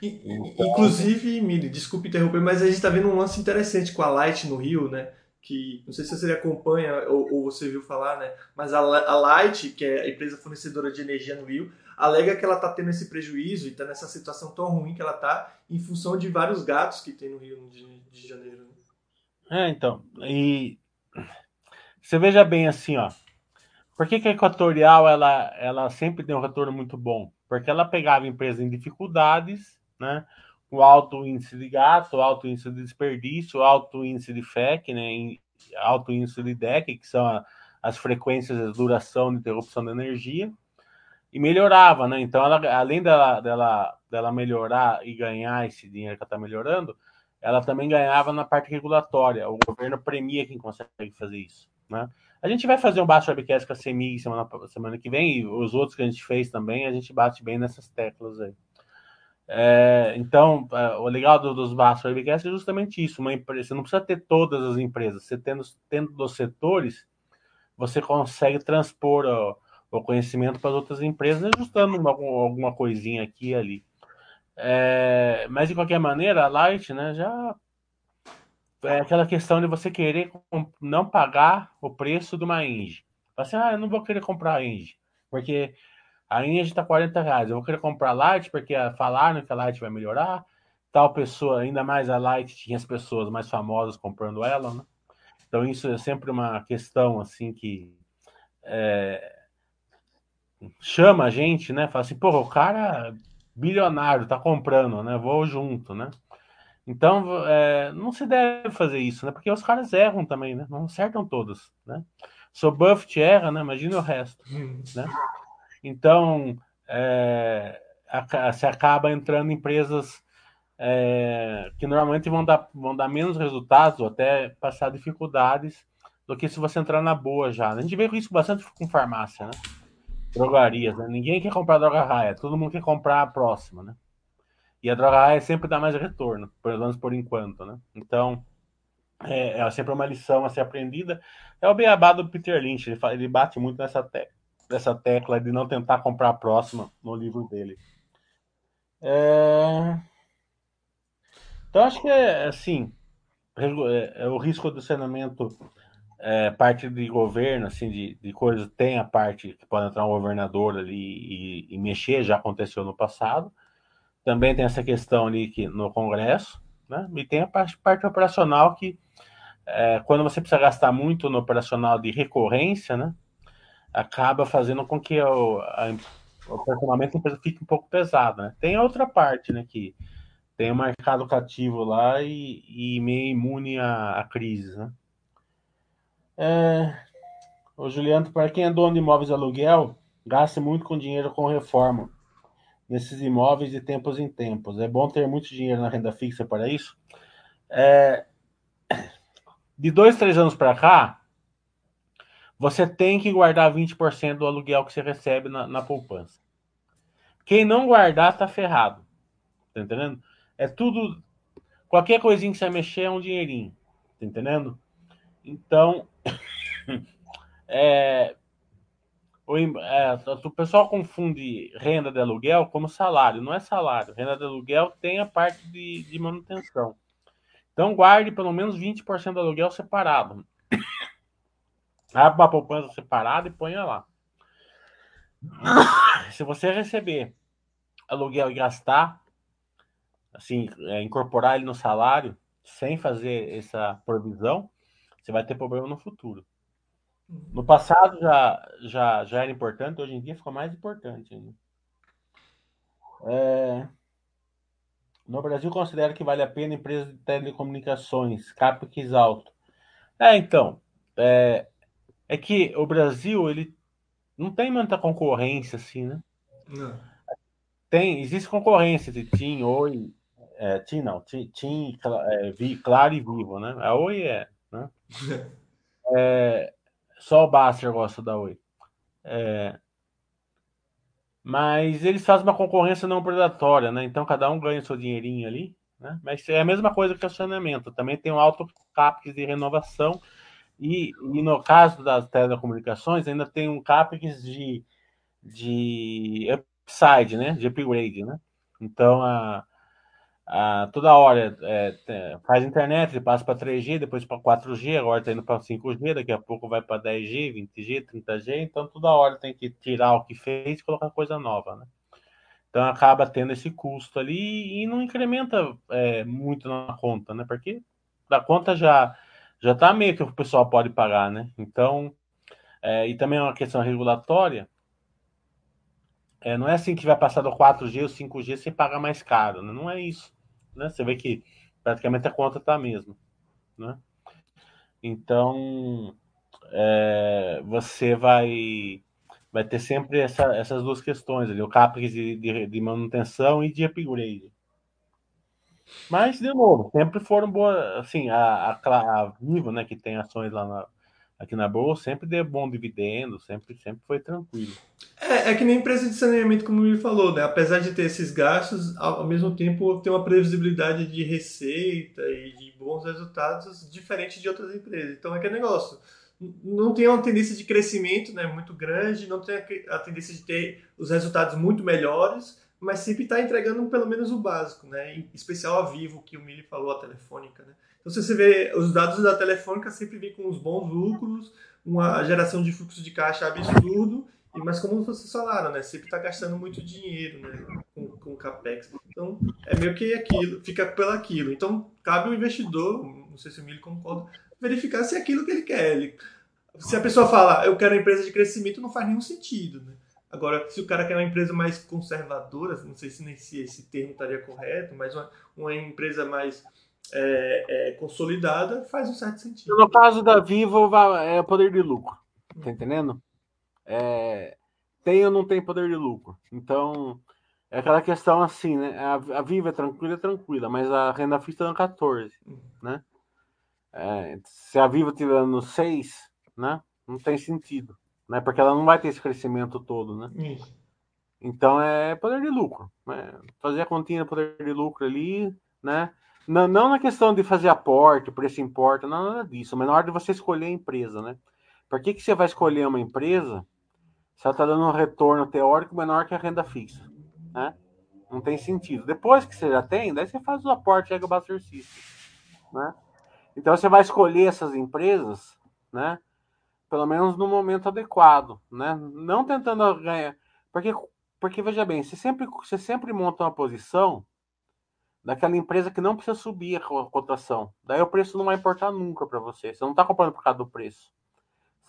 Speaker 1: Então... Inclusive, Mili, desculpe interromper, mas a gente está vendo um lance interessante com a Light no Rio, né? Que não sei se você acompanha ou, ou você viu falar, né? Mas a, a Light, que é a empresa fornecedora de energia no Rio, alega que ela está tendo esse prejuízo e está nessa situação tão ruim que ela está em função de vários gatos que tem no Rio de, de Janeiro.
Speaker 2: Né? É, então. E você veja bem assim, ó. Por que, que a Equatorial ela, ela sempre deu um retorno muito bom? Porque ela pegava empresas em dificuldades, né? O alto índice de gasto, alto índice de desperdício, alto índice de FEC, né? Alto índice de DEC, que são a, as frequências de duração de interrupção de energia, e melhorava, né? Então, ela, além dela, dela, dela melhorar e ganhar esse dinheiro que está melhorando, ela também ganhava na parte regulatória. O governo premia quem consegue fazer isso, né? A gente vai fazer um Baixo Webcast com a CEMIG semana, semana que vem, e os outros que a gente fez também, a gente bate bem nessas teclas aí. É, então, é, o legal do, dos Baixos Webcasts é justamente isso. Uma empresa, você não precisa ter todas as empresas, você tendo, tendo dos setores, você consegue transpor o conhecimento para as outras empresas, ajustando uma, alguma coisinha aqui e ali. É, mas de qualquer maneira, a Light, né, já é aquela questão de você querer não pagar o preço de uma Engie. Assim, ah, eu não vou querer comprar a Engie, porque a Engie está 40 reais. Eu vou querer comprar a Light porque falaram que a Light vai melhorar. Tal pessoa, ainda mais a Light, tinha as pessoas mais famosas comprando ela, né? Então isso é sempre uma questão assim que é, chama a gente, né? Fala assim, pô, o cara bilionário tá comprando, né? Vou junto, né? Então, é, não se deve fazer isso, né? Porque os caras erram também, né? Não acertam todos, né? Se o Buffett erra, né? Imagina o resto, né? Então, é, se acaba entrando empresas é, que normalmente vão dar, vão dar menos resultados ou até passar dificuldades do que se você entrar na boa já. A gente vê isso bastante com farmácia, né? drogarias, né? Ninguém quer comprar droga raia, todo mundo quer comprar a próxima, né? E a droga raia sempre dá mais retorno, pelo menos por enquanto, né? Então, é, é sempre uma lição a ser aprendida. É o beabá do Peter Lynch, ele, fala, ele bate muito nessa, te, nessa tecla de não tentar comprar a próxima no livro dele. É... Então, acho que é assim, é, é o risco do saneamento é, parte de governo, assim, de, de coisas, tem a parte que pode entrar um governador ali e, e, mexer, já aconteceu no passado. Também tem essa questão ali que, no Congresso, né? E tem a parte, parte operacional que, é, quando você precisa gastar muito no operacional de recorrência, né? Acaba fazendo com que o, a, o funcionamento da empresa fique um pouco pesado, né? Tem a outra parte, né? Que tem o mercado cativo lá e, e meio imune à, à crise, né? É... O Juliano, para quem é dono de imóveis de aluguel, gasta muito com dinheiro com reforma nesses imóveis de tempos em tempos. É bom ter muito dinheiro na renda fixa para isso. É... De dois, três anos para cá, você tem que guardar 20% do aluguel que você recebe na, na poupança. Quem não guardar, tá ferrado. Tá entendendo? É tudo. Qualquer coisinha que você mexer é um dinheirinho. Tá entendendo? Então, é, o, é, o pessoal confunde renda de aluguel como salário. Não é salário. Renda de aluguel tem a parte de, de manutenção. Então, guarde pelo menos 20% do aluguel separado. Abra uma poupança separada e ponha lá. Se você receber aluguel e gastar, assim, é, incorporar ele no salário, sem fazer essa provisão, você vai ter problema no futuro. No passado já, já, já era importante, hoje em dia ficou mais importante ainda. É... No Brasil, considera que vale a pena empresa de telecomunicações, CAPEX alto. É, então, é, é que o Brasil, ele não tem muita concorrência, assim, né? Não. Tem, existe concorrência de TIM, Oi, é, TIM não, TIM, TIM é, Claro e Vivo, né? A Oi é né? é, só o Baster gosta da Oi. É, mas eles fazem uma concorrência não predatória, né? Então cada um ganha seu dinheirinho ali. Né? Mas é a mesma coisa que o saneamento. Também tem um alto CAPEX de renovação. E, e no caso das telecomunicações, ainda tem um CAPEX de, de upside, né? De upgrade, né? Então, a, ah, toda hora é, faz internet, ele passa para 3G, depois para 4G, agora está indo para 5G, daqui a pouco vai para 10G, 20G, 30G, então toda hora tem que tirar o que fez e colocar coisa nova, né? Então acaba tendo esse custo ali e não incrementa é, muito na conta, né? Porque da conta já já está meio que o pessoal pode pagar, né? Então, é, e também é uma questão regulatória, é, não é assim que vai passar do 4G ou 5G você paga mais caro, né? não é isso né? Você vê que praticamente a conta está a mesma, né? Então, é, você vai vai ter sempre essa, essas duas questões ali, o CAPEX de, de, de, manutenção e de upgrade. Mas, de novo, sempre foram boas, assim, a, a, a Vivo, né, que tem ações lá na, aqui na Bolsa, sempre deu bom dividendo, sempre, sempre foi tranquilo.
Speaker 1: É, é que nem empresa de saneamento, como ele falou, né? Apesar de ter esses gastos, ao, mesmo tempo tem uma previsibilidade de receita e de bons resultados diferente de outras empresas. Então é que é negócio não tem uma tendência de crescimento né, muito grande, não tem a tendência de ter os resultados muito melhores, mas sempre está entregando pelo menos o básico, né? Em especial a Vivo, que o Mili falou, a Telefônica. Né? Então, se você vê os dados da Telefônica, sempre vem com os bons lucros, uma geração de fluxo de caixa absurdo, mas como vocês falaram, né? Sempre está gastando muito dinheiro né? com, com capex. Então, é meio que aquilo, fica pelo aquilo. Então, cabe o investidor, não sei se o Mili concorda, verificar se é aquilo que ele quer. Ele, se a pessoa fala, eu quero uma empresa de crescimento, não faz nenhum sentido, né? Agora, se o cara quer uma empresa mais conservadora, não sei se, nem se esse termo estaria correto, mas uma, uma empresa mais é, é, consolidada, faz um certo sentido.
Speaker 2: No caso da Vivo, é poder de lucro. Tá entendendo? É, tem ou não tem poder de lucro. Então, é aquela questão assim, né? A, a Vivo é tranquila, é tranquila, mas a renda fixa é 14, né? É, se a Vivo tiver no 6, né? Não tem sentido, né? Porque ela não vai ter esse crescimento todo, né? Isso. Então é poder de lucro, né? Fazer a continha poder de lucro ali, né? Não, não na questão de fazer aporte, preço importa, não nada disso, mas na hora de você escolher a empresa, né? Por que, que você vai escolher uma empresa se ela está dando um retorno teórico menor que a renda fixa, né? Não tem sentido. Depois que você já tem, daí você faz o aporte Ego Buster System, né? Então você vai escolher essas empresas, né? Pelo menos no momento adequado, né? Não tentando ganhar, porque porque veja bem, você sempre você sempre monta uma posição daquela empresa que não precisa subir a cotação. Daí o preço não vai importar nunca para você. Você não está comprando por causa do preço.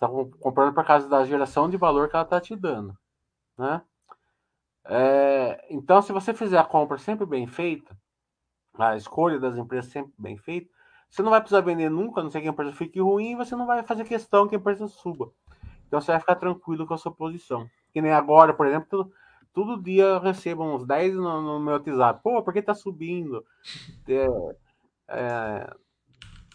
Speaker 2: Você está comprando por causa da geração de valor que ela está te dando, né? É, então, se você fizer a compra sempre bem feita, a escolha das empresas sempre bem feita, você não vai precisar vender nunca, a não ser que a empresa fique ruim, e você não vai fazer questão que a empresa suba. Então você vai ficar tranquilo com a sua posição. Que nem agora, por exemplo, todo, todo dia eu recebo uns 10 no, no, meu WhatsApp. Pô, por que tá subindo? É, é,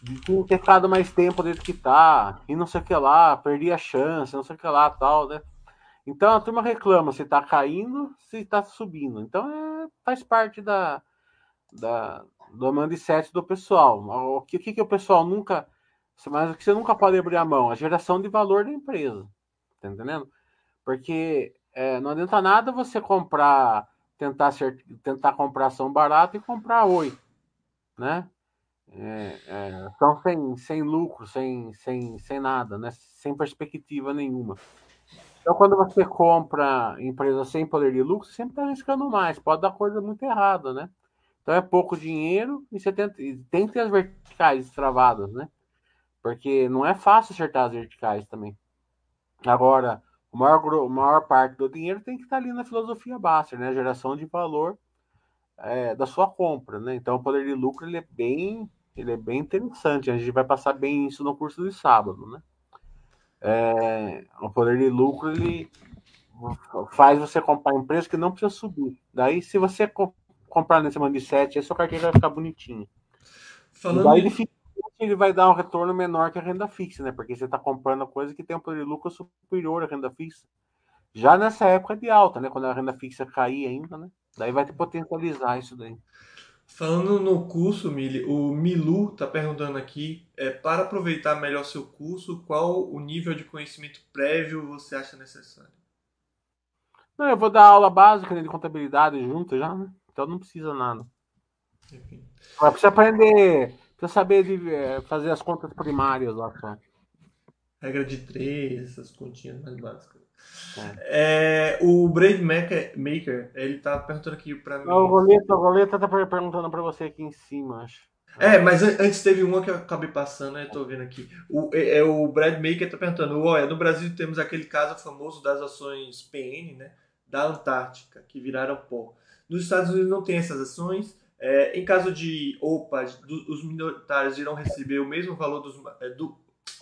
Speaker 2: de ter ficado mais tempo dentro que tá, e não sei o que lá, perdi a chance, não sei o que lá, tal, né? Então a turma reclama se tá caindo, se tá subindo. Então é, faz parte da, da, do mindset do pessoal. O que, o que, que o pessoal nunca. Mas o que você nunca pode abrir a mão? A geração de valor da empresa. Tá entendendo? Porque é, não adianta nada você comprar, tentar, ser, tentar comprar ação barata e comprar oito. Né? É, é, então sem, sem lucro, sem, sem, sem nada, né? sem perspectiva nenhuma. Então, quando você compra empresa sem poder de lucro, sempre está arriscando mais. Pode dar coisa muito errada, né? Então é pouco dinheiro e você tenta, tem que ter as verticais travadas, né? Porque não é fácil acertar as verticais também. Agora, a maior, a maior parte do dinheiro tem que estar ali na filosofia Baster, né? Geração de valor é, da sua compra, né? Então o poder de lucro ele é bem, ele é bem interessante. A gente vai passar bem isso no curso de sábado, né? É, o poder de lucro ele faz você comprar empresas que não precisa subir. Daí, se você comprar nesse de 7, aí sua carteira vai ficar bonitinha. Falando daí ele, fica, ele vai dar um retorno menor que a renda fixa, né? Porque você está comprando coisa que tem um poder de lucro superior à renda fixa. Já nessa época de alta, né? Quando a renda fixa cair ainda, né? Daí vai te potencializar isso daí.
Speaker 1: Falando no curso, Mili, o Milu está perguntando aqui, é, para aproveitar melhor seu curso, qual o nível de conhecimento prévio você acha necessário?
Speaker 2: Não, eu vou dar aula básica né, de contabilidade junto já, né? Então não precisa nada. Enfim. Mas precisa aprender, precisa saber de, é, fazer as contas primárias lá só.
Speaker 1: Regra de três, essas continhas mais básicas. É. É, o Brave Maker, ele tá perguntando aqui pra mim.
Speaker 2: O Roleta, o Roleta tá perguntando pra você aqui em cima, acho.
Speaker 1: É, mas antes teve uma que eu acabei passando, eu tô vendo aqui. O, é, é o Brad Maker tá perguntando: olha, no Brasil temos aquele caso famoso das ações PN, né? Da Antártica, que viraram pó. Nos Estados Unidos não tem essas ações. É, em caso de OPA, do, os minoritários irão receber o mesmo valor dos, é, do,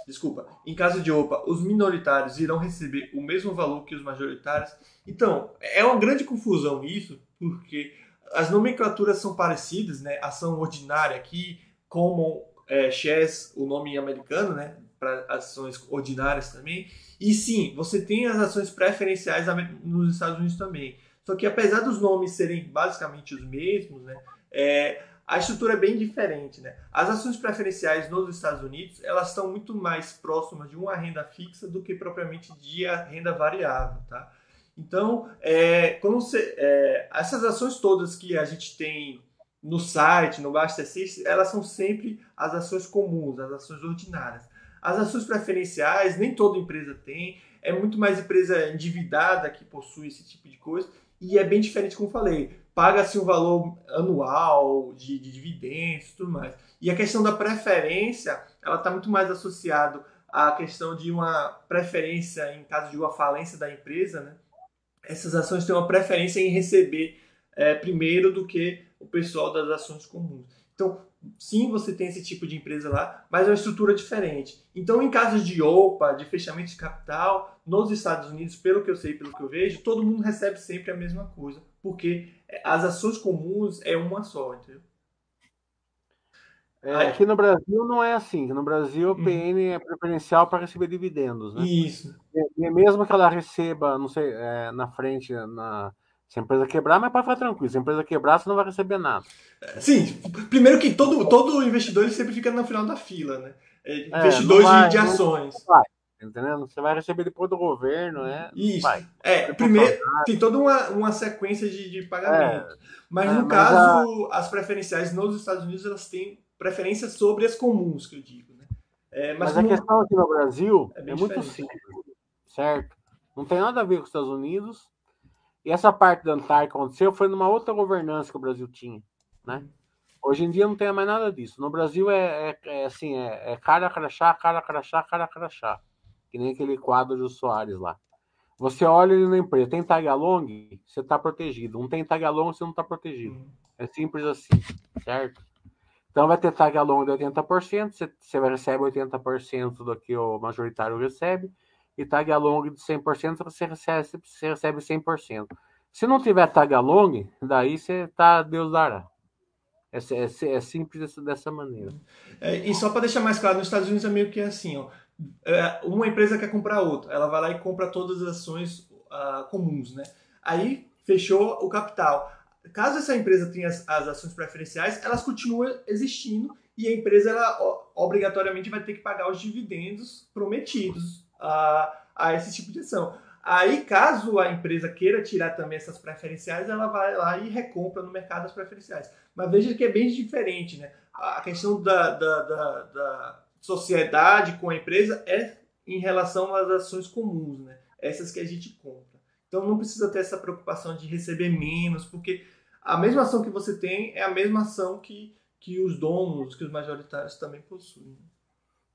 Speaker 1: desculpa, em caso de OPA, os minoritários irão receber o mesmo valor que os majoritários. Então, é uma grande confusão isso, porque as nomenclaturas são parecidas, né? Ação ordinária aqui, common é, shares, o nome americano, né? Para ações ordinárias também. E sim, você tem as ações preferenciais nos Estados Unidos também. Só que apesar dos nomes serem basicamente os mesmos, né? É, a estrutura é bem diferente, né? As ações preferenciais nos Estados Unidos, elas estão muito mais próximas de uma renda fixa do que propriamente de renda variável, tá? Então, é, é, essas ações todas que a gente tem no site, no Basta elas são sempre as ações comuns, as ações ordinárias. As ações preferenciais, nem toda empresa tem, é muito mais empresa endividada que possui esse tipo de coisa, e é bem diferente, como falei paga-se um valor anual de, de dividendos e tudo mais. E a questão da preferência, ela está muito mais associado à questão de uma preferência em caso de uma falência da empresa, né? Essas ações têm uma preferência em receber é, primeiro do que o pessoal das ações comuns. Então, sim, você tem esse tipo de empresa lá, mas é uma estrutura diferente. Então, em casos de OPA, de fechamento de capital, nos Estados Unidos, pelo que eu sei, pelo que eu vejo, todo mundo recebe sempre a mesma coisa, porque as ações comuns é uma só, entendeu?
Speaker 2: É, aqui no Brasil não é assim. No Brasil, o PN uhum. é preferencial para receber dividendos, né?
Speaker 1: Isso.
Speaker 2: E, mesmo que ela receba, não sei, é, na frente, na, se a empresa quebrar, mas pode ficar tranquilo. Se a empresa quebrar, você não vai receber nada.
Speaker 1: Sim, primeiro que todo, todo investidor ele sempre fica no final da fila, né? É, é investidores vai, de, ações.
Speaker 2: Vai, entendendo? Você vai receber depois do governo, né?
Speaker 1: Isso. Vai. É, primeiro, tem toda uma, uma sequência de, de pagamento. É, mas é, no mas caso, a... as preferenciais nos Estados Unidos, elas têm preferência sobre as comuns, que eu digo. Né?
Speaker 2: É, mas, mas a questão aqui no Brasil é, é muito simples, certo? Não tem nada a ver com os Estados Unidos. E essa parte da Antártica aconteceu foi numa outra governança que o Brasil tinha, né? Hoje em dia não tem mais nada disso. No Brasil é, é, é assim, é, é cara crachá, cara crachá, cara crachá que nem aquele quadro do Soares lá. Você olha ele na empresa, tem tag along, você está protegido. Não tem tag along, você não está protegido. É simples assim, certo? Então vai ter tag along de 80%, você, você recebe 80% do que o majoritário recebe, e tag along de 100% você recebe, você recebe 100%. Se não tiver tag along, daí você tá Deus dará. É, é, é simples dessa, dessa maneira.
Speaker 1: É, e só para deixar mais claro, nos Estados Unidos é meio que assim, ó. É, uma empresa quer comprar outra, ela vai lá e compra todas as ações uh, comuns, né? Aí fechou o capital. Caso essa empresa tenha as, as, ações preferenciais, elas continuam existindo e a empresa ela obrigatoriamente vai ter que pagar os dividendos prometidos a, a esse tipo de ação. Aí, caso a empresa queira tirar também essas preferenciais, ela vai lá e recompra no mercado as preferenciais. Mas veja que é bem diferente, né? A questão da, da, da, da sociedade com a empresa é em relação às ações comuns, né? Essas que a gente compra. Então não precisa ter essa preocupação de receber menos, porque a mesma ação que você tem é a mesma ação que, que os donos, que os majoritários também possuem.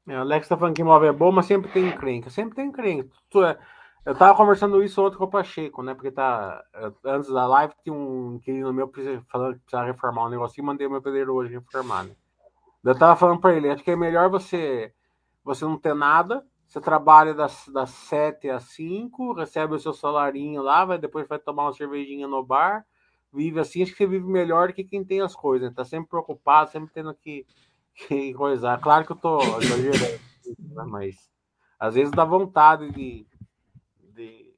Speaker 2: É, o Alex tá falando que imóvel é bom, mas sempre tem encrenca. Sempre tem encrenca. É, eu tava conversando isso ontem com o Pacheco, né? Porque tá. Antes da live tinha um inquilino meu falando que precisava reformar um negocinho, mandei o meu pedreiro hoje reformar, né? Eu tava falando para ele, acho que é melhor você você não ter nada, você trabalha das, das 7 às 5, recebe o seu salarinho lá, vai, depois vai tomar uma cervejinha no bar, vive assim, acho que você vive melhor do que quem tem as coisas, né? tá sempre preocupado, sempre tendo que, que coisar. Claro que eu tô exagerando, né? mas às vezes dá vontade de, de,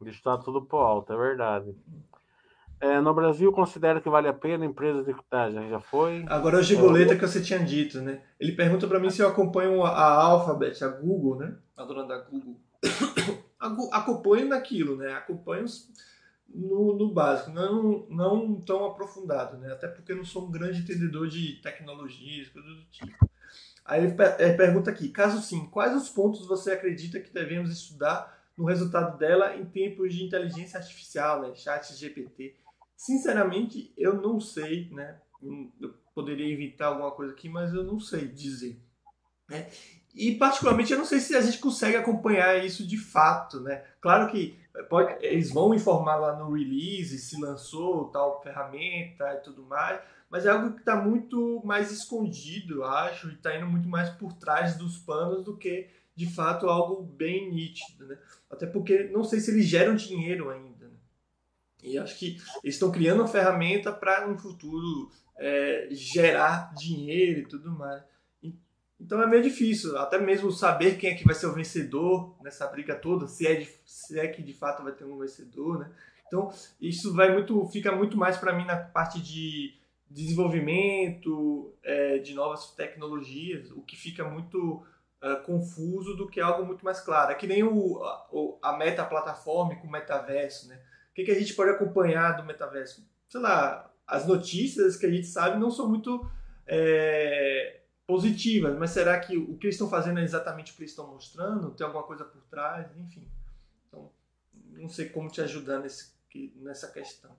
Speaker 2: de estar tudo pro alto, é verdade. É, no Brasil, considera que vale a pena empresas de já, já foi.
Speaker 1: Agora a gigoleta é, que você tinha dito, né? Ele pergunta para mim se eu acompanho a Alphabet, a Google, né? A dona da Google. acompanho naquilo, né? Acompanho no, no básico, não, não tão aprofundado, né? Até porque eu não sou um grande entendedor de tecnologias, coisas do tipo. Aí ele pergunta aqui, caso sim, quais os pontos você acredita que devemos estudar no resultado dela em tempos de inteligência artificial, né? Chat GPT Sinceramente, eu não sei, né? Eu poderia evitar alguma coisa aqui, mas eu não sei dizer. Né? E particularmente eu não sei se a gente consegue acompanhar isso de fato, né? Claro que pode, eles vão informar lá no release se lançou tal ferramenta e tudo mais, mas é algo que está muito mais escondido, acho, e está indo muito mais por trás dos panos do que de fato algo bem nítido, né? Até porque não sei se eles geram dinheiro ainda. E acho que eles estão criando uma ferramenta para no futuro é, gerar dinheiro e tudo mais. Então é meio difícil, até mesmo saber quem é que vai ser o vencedor nessa briga toda, se é, de, se é que de fato vai ter um vencedor, né? Então isso vai muito, fica muito mais para mim na parte de desenvolvimento é, de novas tecnologias, o que fica muito uh, confuso do que algo muito mais claro. É que nem o, a, a meta plataforma com o metaverso, né? O que, que a gente pode acompanhar do metaverso? Sei lá, as notícias que a gente sabe não são muito é, positivas, mas será que o que eles estão fazendo é exatamente o que eles estão mostrando? Tem alguma coisa por trás? Enfim. Então, não sei como te ajudar nesse, nessa questão.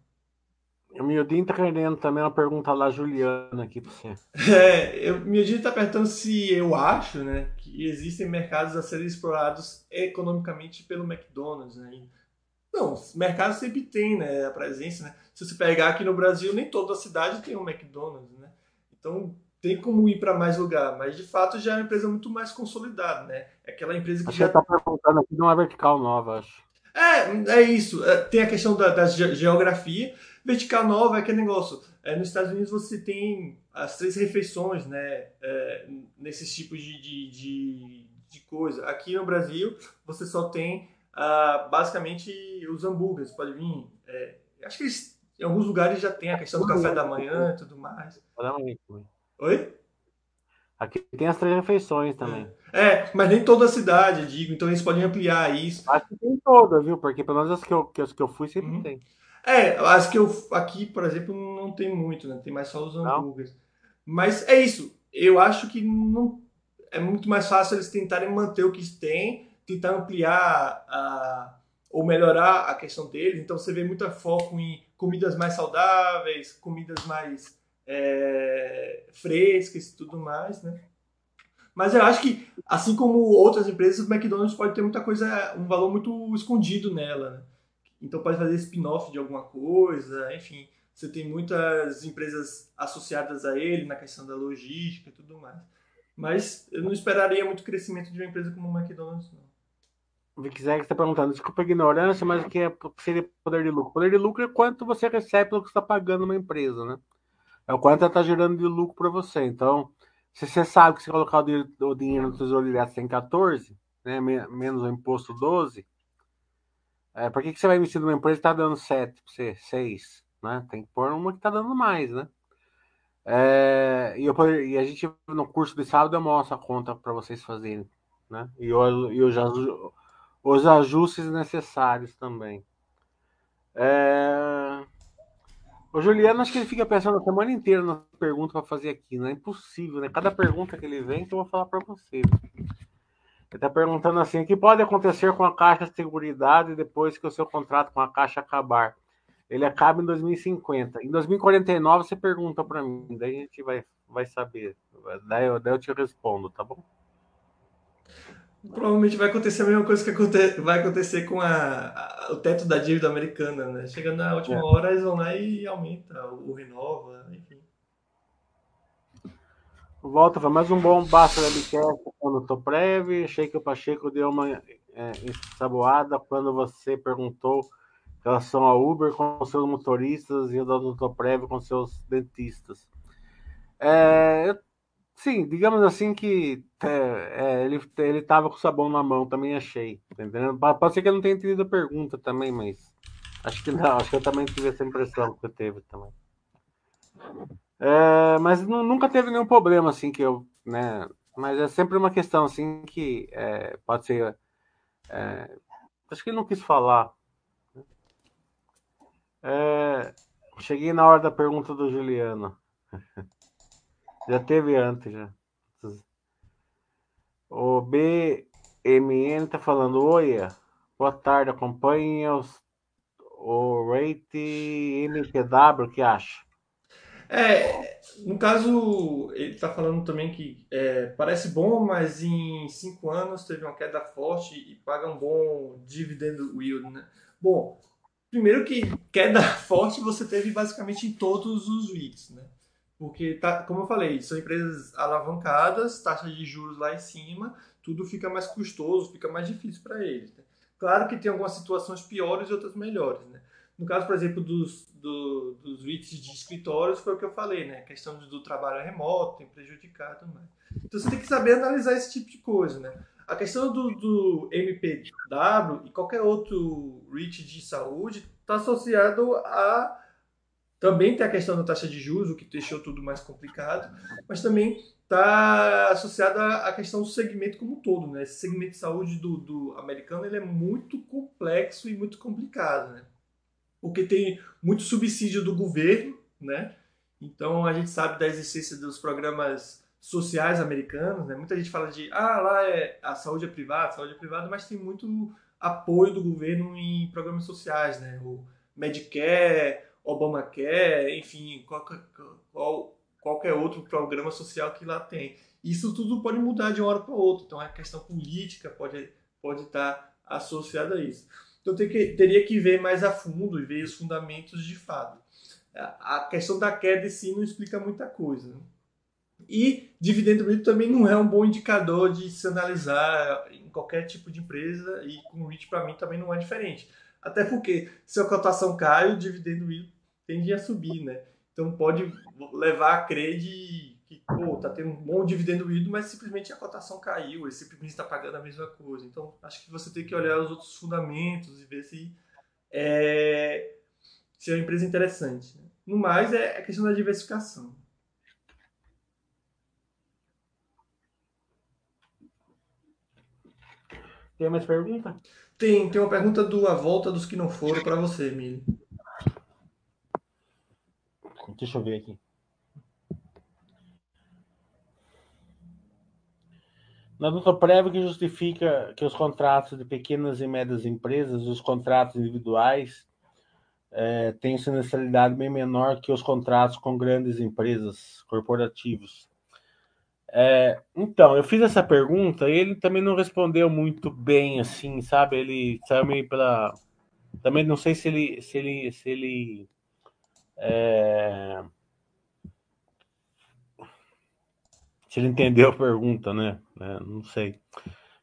Speaker 2: O Miudinho tá querendo também uma pergunta lá, Juliana, aqui para você.
Speaker 1: É, o Miudinho tá perguntando se eu acho, né, que existem mercados a serem explorados economicamente pelo McDonald's, né? Não, mercado sempre tem, né, a presença, né? Se você pegar aqui no Brasil, nem toda cidade tem um McDonald's, né? Então, tem como ir para mais lugar, mas de fato já é uma empresa muito mais consolidada, né? É aquela empresa que
Speaker 2: Acho
Speaker 1: já
Speaker 2: está perguntando aqui de uma vertical nova, acho.
Speaker 1: É, é isso. É, tem a questão da, da, geografia. Vertical nova é aquele negócio. É, nos Estados Unidos você tem as três refeições, né? É, nesses tipos de, de, de, de, coisa. Aqui no Brasil você só tem ah, basicamente os hambúrgueres. Pode vir. É, acho que eles, em alguns lugares já tem a questão do café da manhã e tudo mais. Oi?
Speaker 2: Aqui tem as três refeições também.
Speaker 1: É, mas nem toda a cidade, digo, então eles podem ampliar isso.
Speaker 2: Acho que tem toda, viu? Porque pelo menos as que eu, que, as que eu fui sempre uhum. tem.
Speaker 1: É, as que eu aqui, por exemplo, não tem muito, né? Tem mais só os hambúrgueres. Mas é isso. Eu acho que não é muito mais fácil eles tentarem manter o que têm, tentar ampliar a, ou melhorar a questão deles. Então você vê muito foco em comidas mais saudáveis, comidas mais é, frescas e tudo mais, né? Mas eu acho que, assim como outras empresas, o McDonald's pode ter muita coisa, um valor muito escondido nela, né? Então pode fazer spin-off de alguma coisa, enfim. Você tem muitas empresas associadas a ele na questão da logística e tudo mais. Mas eu não esperaria muito crescimento de uma empresa como o McDonald's, não.
Speaker 2: Vic está perguntando, desculpa a ignorância, mas o que é, seria poder de lucro? Poder de lucro é quanto você recebe pelo que está pagando uma empresa, né? É o quanto ela está gerando de lucro para você. Então, se você sabe que se colocar o dinheiro no Tesouro Direto tem 14, né, menos o imposto 12, é, por que, que você vai investir numa empresa que está dando 7 para você, 6? Né? Tem que pôr uma que está dando mais, né? É, e, eu, e, a gente, no curso de sábado, eu mostro a conta para vocês fazerem, né? E, eu, eu os ajustes necessários também. É... O Juliano, acho que ele fica pensando a semana inteira na pergunta para fazer aqui, não é impossível, né? Cada pergunta que ele vem, que eu vou falar para você. Ele está perguntando assim: o que pode acontecer com a Caixa de Seguridade depois que o seu contrato com a Caixa acabar? Ele acaba em 2050. Em 2049 você pergunta para mim, daí a gente vai, vai saber. Daí eu, daí eu te respondo, tá bom?
Speaker 1: Provavelmente vai acontecer a mesma coisa que aconte vai acontecer com a, a, o teto da dívida americana, né? Chegando na última é. hora, eles vão lá e aumenta, o, renova, enfim.
Speaker 2: Volta, foi mais um bom basta da Bicast no Toprev. Achei que o Pacheco deu uma é, ensaboada quando você perguntou em relação ao Uber com seus motoristas e o do Toprev com seus dentistas. É, eu Sim, digamos assim que é, é, ele, ele tava com o sabão na mão, também achei. Tá entendendo? Pode ser que eu não tenha entendido a pergunta também, mas acho que não, acho que eu também tive essa impressão que eu teve também. É, mas nunca teve nenhum problema assim que eu, né? Mas é sempre uma questão assim que é, pode ser. É, acho que ele não quis falar. É, cheguei na hora da pergunta do Juliano. Já teve antes, já. O BMN tá falando, oi, boa tarde, acompanhe os, o Rate MPW, o que acha?
Speaker 1: É, no caso, ele está falando também que é, parece bom, mas em cinco anos teve uma queda forte e paga um bom dividendo yield, né? Bom, primeiro que queda forte você teve basicamente em todos os REITs, né? Porque, tá, como eu falei, são empresas alavancadas, taxas de juros lá em cima, tudo fica mais custoso, fica mais difícil para eles. Né? Claro que tem algumas situações piores e outras melhores. Né? No caso, por exemplo, dos, do, dos REITs de escritórios, foi o que eu falei, né? A questão do trabalho remoto tem prejudicado mais. Então você tem que saber analisar esse tipo de coisa, né? A questão do, do MPW e qualquer outro REIT de saúde está associado a também tem a questão da taxa de juros, o que deixou tudo mais complicado, mas também está associado à questão do segmento como um todo. Né? Esse segmento de saúde do, do americano ele é muito complexo e muito complicado, né? porque tem muito subsídio do governo, né? então a gente sabe da existência dos programas sociais americanos, né? muita gente fala de ah, lá é, a saúde é privada, saúde é privada, mas tem muito apoio do governo em programas sociais, né? o Medicare, Obamacare, enfim, qualquer, qual, qualquer outro programa social que lá tem. Isso tudo pode mudar de uma hora para outra, então a questão política pode, pode estar associada a isso. Então que, teria que ver mais a fundo e ver os fundamentos de fato. A questão da queda em si não explica muita coisa. E dividendo líquido também não é um bom indicador de se analisar em qualquer tipo de empresa e com o REIT para mim também não é diferente. Até porque se a cotação cai, o dividendo tende a subir, né? Então pode levar a crer de que, pô, tá tendo um bom dividendo ido, mas simplesmente a cotação caiu, ele simplesmente está pagando a mesma coisa. Então acho que você tem que olhar os outros fundamentos e ver se é, se é uma empresa interessante. Né? No mais, é a questão da diversificação.
Speaker 2: Tem mais pergunta?
Speaker 1: Tem, tem uma pergunta do A Volta dos que não foram para você, Emílio.
Speaker 2: Deixa eu ver aqui. Na nota prévia que justifica que os contratos de pequenas e médias empresas, os contratos individuais, é, têm sinistralidade bem menor que os contratos com grandes empresas corporativos. É, então, eu fiz essa pergunta e ele também não respondeu muito bem, assim, sabe? Ele saiu meio pela. Também não sei se ele, se ele, se ele é... Se ele entendeu a pergunta, né? É, não sei.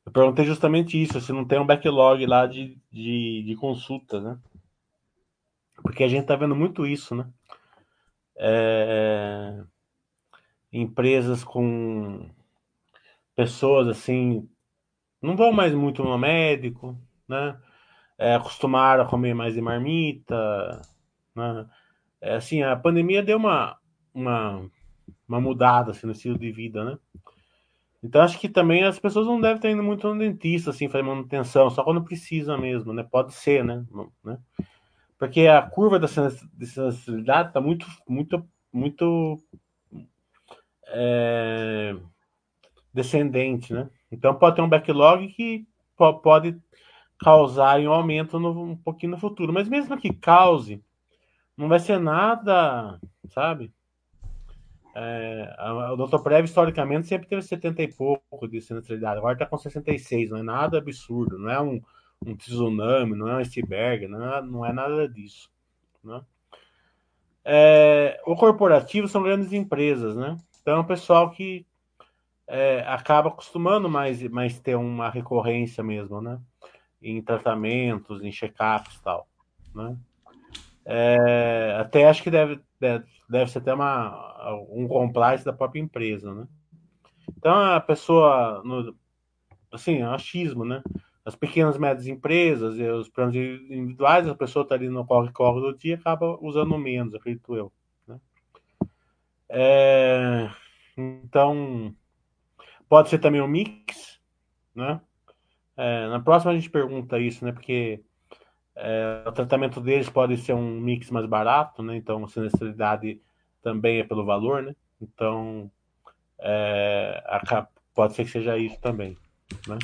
Speaker 2: Eu perguntei justamente isso, se não tem um backlog lá de, de, de consultas, né? Porque a gente tá vendo muito isso, né? É... Empresas com pessoas assim não vão mais muito no médico, né? É, acostumaram a comer mais de marmita, né? É, assim, a pandemia deu uma, uma, uma mudada assim, no estilo de vida, né? Então acho que também as pessoas não devem estar indo muito no dentista, assim, fazer manutenção, só quando precisa mesmo, né? Pode ser, né? né? Porque a curva da sensibilidade está muito, muito, muito é, descendente, né? Então pode ter um backlog que pode causar um aumento no, um pouquinho no futuro. Mas mesmo que cause, não vai ser nada, sabe? É, o Dr. Prev, historicamente, sempre teve 70 e pouco de sinistralidade. Agora está com 66, não é nada absurdo. Não é um, um tsunami, não é um iceberg, não é, não é nada disso. Né? É, o corporativo são grandes empresas, né? Então, é um pessoal que é, acaba acostumando mais, mais ter uma recorrência mesmo, né? Em tratamentos, em check-ups e tal, né? É, até acho que deve, deve, deve ser até uma, um compliance da própria empresa, né? Então a pessoa, no, assim, é achismo, né? As pequenas e médias empresas os planos individuais, a pessoa está ali no corre-corre do dia acaba usando menos, acredito eu. Né? É, então, pode ser também um mix, né? É, na próxima a gente pergunta isso, né? Porque é, o tratamento deles pode ser um mix mais barato, né? Então a sinistralidade também é pelo valor, né? Então é, a, pode ser que seja isso também, né?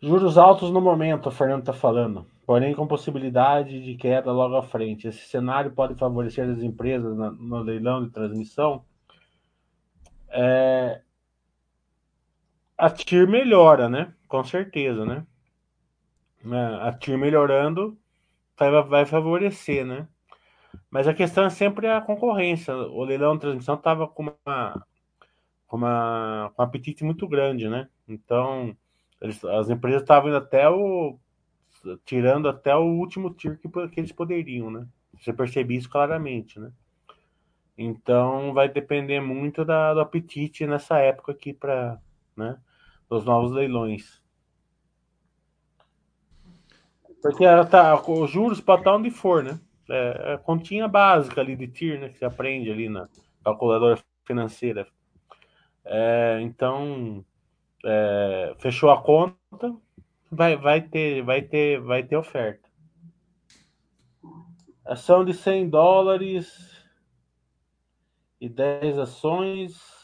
Speaker 2: Juros altos no momento, o Fernando está falando, porém com possibilidade de queda logo à frente. Esse cenário pode favorecer as empresas no leilão de transmissão. É, a TIR melhora, né? Com certeza, né? É, a TIR melhorando, vai, vai favorecer, né? Mas a questão é sempre a concorrência. O leilão de transmissão estava com uma, com uma com um apetite muito grande, né? Então eles, as empresas estavam indo até o tirando até o último tiro que, que eles poderiam, né? Você percebe isso claramente, né? Então vai depender muito da, do apetite nessa época aqui para, né? Dos novos leilões. Porque ela tá, os juros para estar onde for, né? É, é continha básica ali de TIR, né? Que você aprende ali na calculadora financeira. É, então, é, fechou a conta, vai, vai ter, vai ter, vai ter oferta. Ação de 100 dólares e 10 ações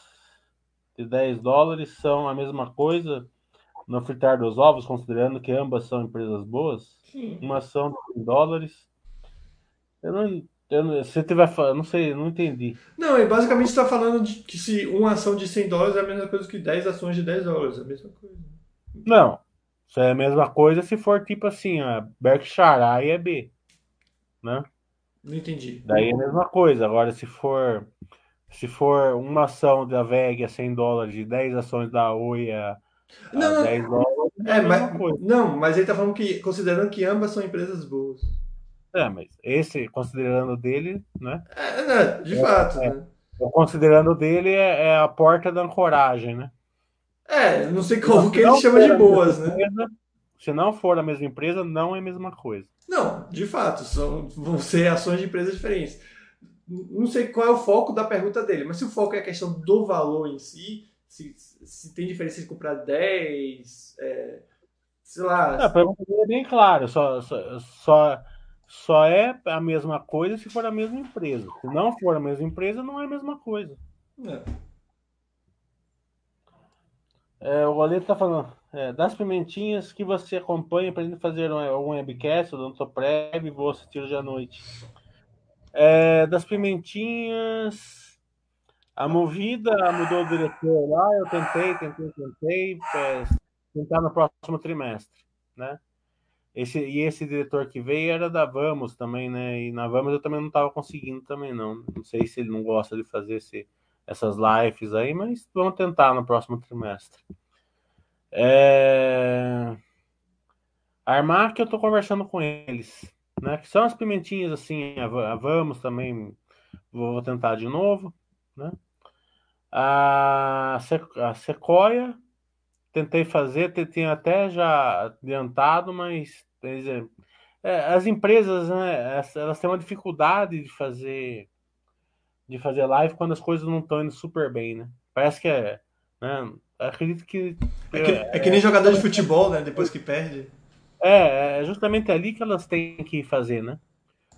Speaker 2: de 10 dólares são a mesma coisa no fritar dos ovos, considerando que ambas são empresas boas? Sim. Uma ação de 100 dólares. Eu não, eu, se tiver não sei, não entendi.
Speaker 1: Não, e basicamente está falando de que se uma ação de 100 dólares é a mesma coisa que 10 ações de 10 dólares, é a mesma coisa.
Speaker 2: Não, isso é a mesma coisa se for tipo assim, a Berkshire A e é B, né?
Speaker 1: Não entendi.
Speaker 2: Daí é a mesma coisa. Agora, se for se for uma ação da VEG a 100 dólares e 10 ações da Oi a,
Speaker 1: não, a 10 dólares, é, é mas, Não, mas ele está falando que, considerando que ambas são empresas boas.
Speaker 2: É, mas esse, considerando dele, né?
Speaker 1: É, né, de é, fato. É, né?
Speaker 2: O considerando dele é, é, a porta da ancoragem, né?
Speaker 1: É, não sei como que ele chama de boas, né? Empresa,
Speaker 2: se não for a mesma empresa, não é a mesma coisa.
Speaker 1: Não, de fato, são, vão ser ações de empresas diferentes. Não sei qual é o foco da pergunta dele, mas se o foco é a questão do valor em si, se, se tem diferença de comprar 10, é, sei lá.
Speaker 2: Não, a pergunta dele é bem clara, só, só, só só é a mesma coisa se for a mesma empresa. Se não for a mesma empresa, não é a mesma coisa. É. É, o Aleto está falando é, das pimentinhas que você acompanha para fazer um, um webcast, eu não prévio e vou assistir hoje à noite. É, das pimentinhas, a movida mudou o diretor lá, eu tentei, tentei, tentei, é, tentar no próximo trimestre, né? Esse, e esse diretor que veio era da Vamos também, né? E na Vamos eu também não estava conseguindo também, não. Não sei se ele não gosta de fazer esse, essas lives aí, mas vamos tentar no próximo trimestre. É... A Armac eu estou conversando com eles, né? Que são as pimentinhas assim, a, Vamos também vou tentar de novo, né? A, a Sequoia tentei fazer, tinha até já adiantado, mas é, as empresas, né, elas têm uma dificuldade de fazer de fazer live quando as coisas não estão indo super bem, né? Parece que é, né? Acredito que
Speaker 1: é que, é que nem jogador de futebol, né? Depois que perde.
Speaker 2: É, é justamente ali que elas têm que fazer, né?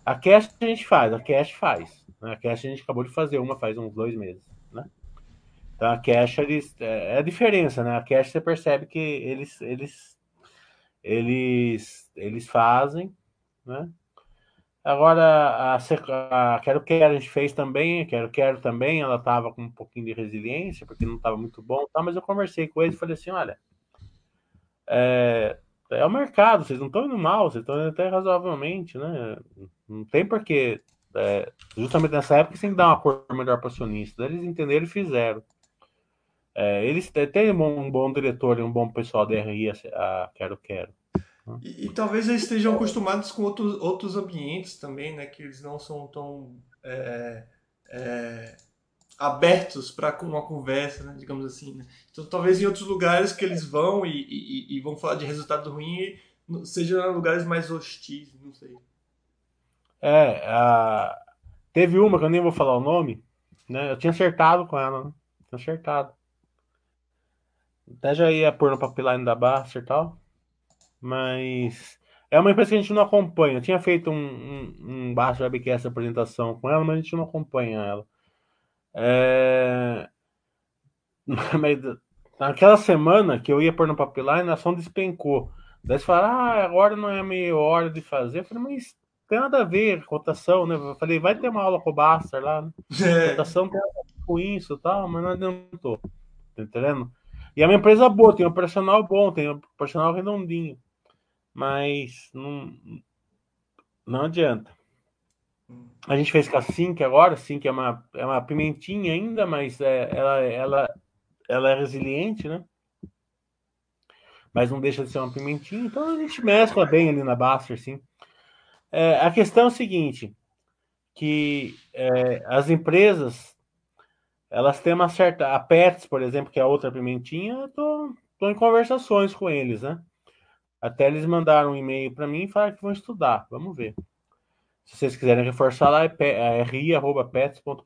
Speaker 2: A cash a gente faz, a cash faz. Né? A cash a gente acabou de fazer uma faz uns dois meses, né? Então a cash eles, é, é a diferença, né? A cash você percebe que eles eles eles eles fazem, né? Agora a, a Quero Quero a gente fez também, Quero Quero também, ela estava com um pouquinho de resiliência porque não estava muito bom, tá? Mas eu conversei com eles e falei assim, olha, é, é o mercado, vocês não estão indo mal, vocês estão indo até razoavelmente, né? Não tem porquê. É, justamente nessa época você tem que dar uma cor melhor para acionistas. Eles entenderam e fizeram. É, eles têm um bom diretor e um bom pessoal da RI, a, Quero Quero.
Speaker 1: E, e, talvez eles estejam acostumados com outros, outros ambientes também, né? Que eles não são tão é, é, abertos para uma conversa, né, digamos assim. Né? Então talvez em outros lugares que eles vão e, e, e vão falar de resultado ruim sejam lugares mais hostis, não sei.
Speaker 2: É, teve uma que eu nem vou falar o nome, né? Eu tinha acertado com ela, né? Tinha acertado. Até já ia pôr no pipeline da Baster e tal. Mas é uma empresa que a gente não acompanha. Eu tinha feito um, um, um Baster Webcast apresentação com ela, mas a gente não acompanha ela. É... Naquela semana que eu ia pôr no pipeline, a ação despencou. Daí você fala, ah, agora não é meia hora de fazer. Eu falei, mas tem nada a ver, cotação, né? Eu falei, vai ter uma aula com o Baster lá, né? É. Cotação tem a com isso e tal, mas não adiantou. Tá entendendo? E é uma empresa boa, tem um personal bom, tem um personal redondinho. Mas não, Não adianta. A gente fez com a Sink agora, Sink é uma, é uma pimentinha ainda, mas é, ela, ela, ela é resiliente, né? Mas não deixa de ser uma pimentinha, então a gente mescla bem ali na Baster, sim. É, a questão é o seguinte, que é, as empresas, elas têm uma certa... A Pets, por exemplo, que é a outra pimentinha, eu tô, tô em conversações com eles, né? Até eles mandaram um e-mail para mim e falaram que vão estudar. Vamos ver. Se vocês quiserem reforçar lá, é, é ri.pets.com.br.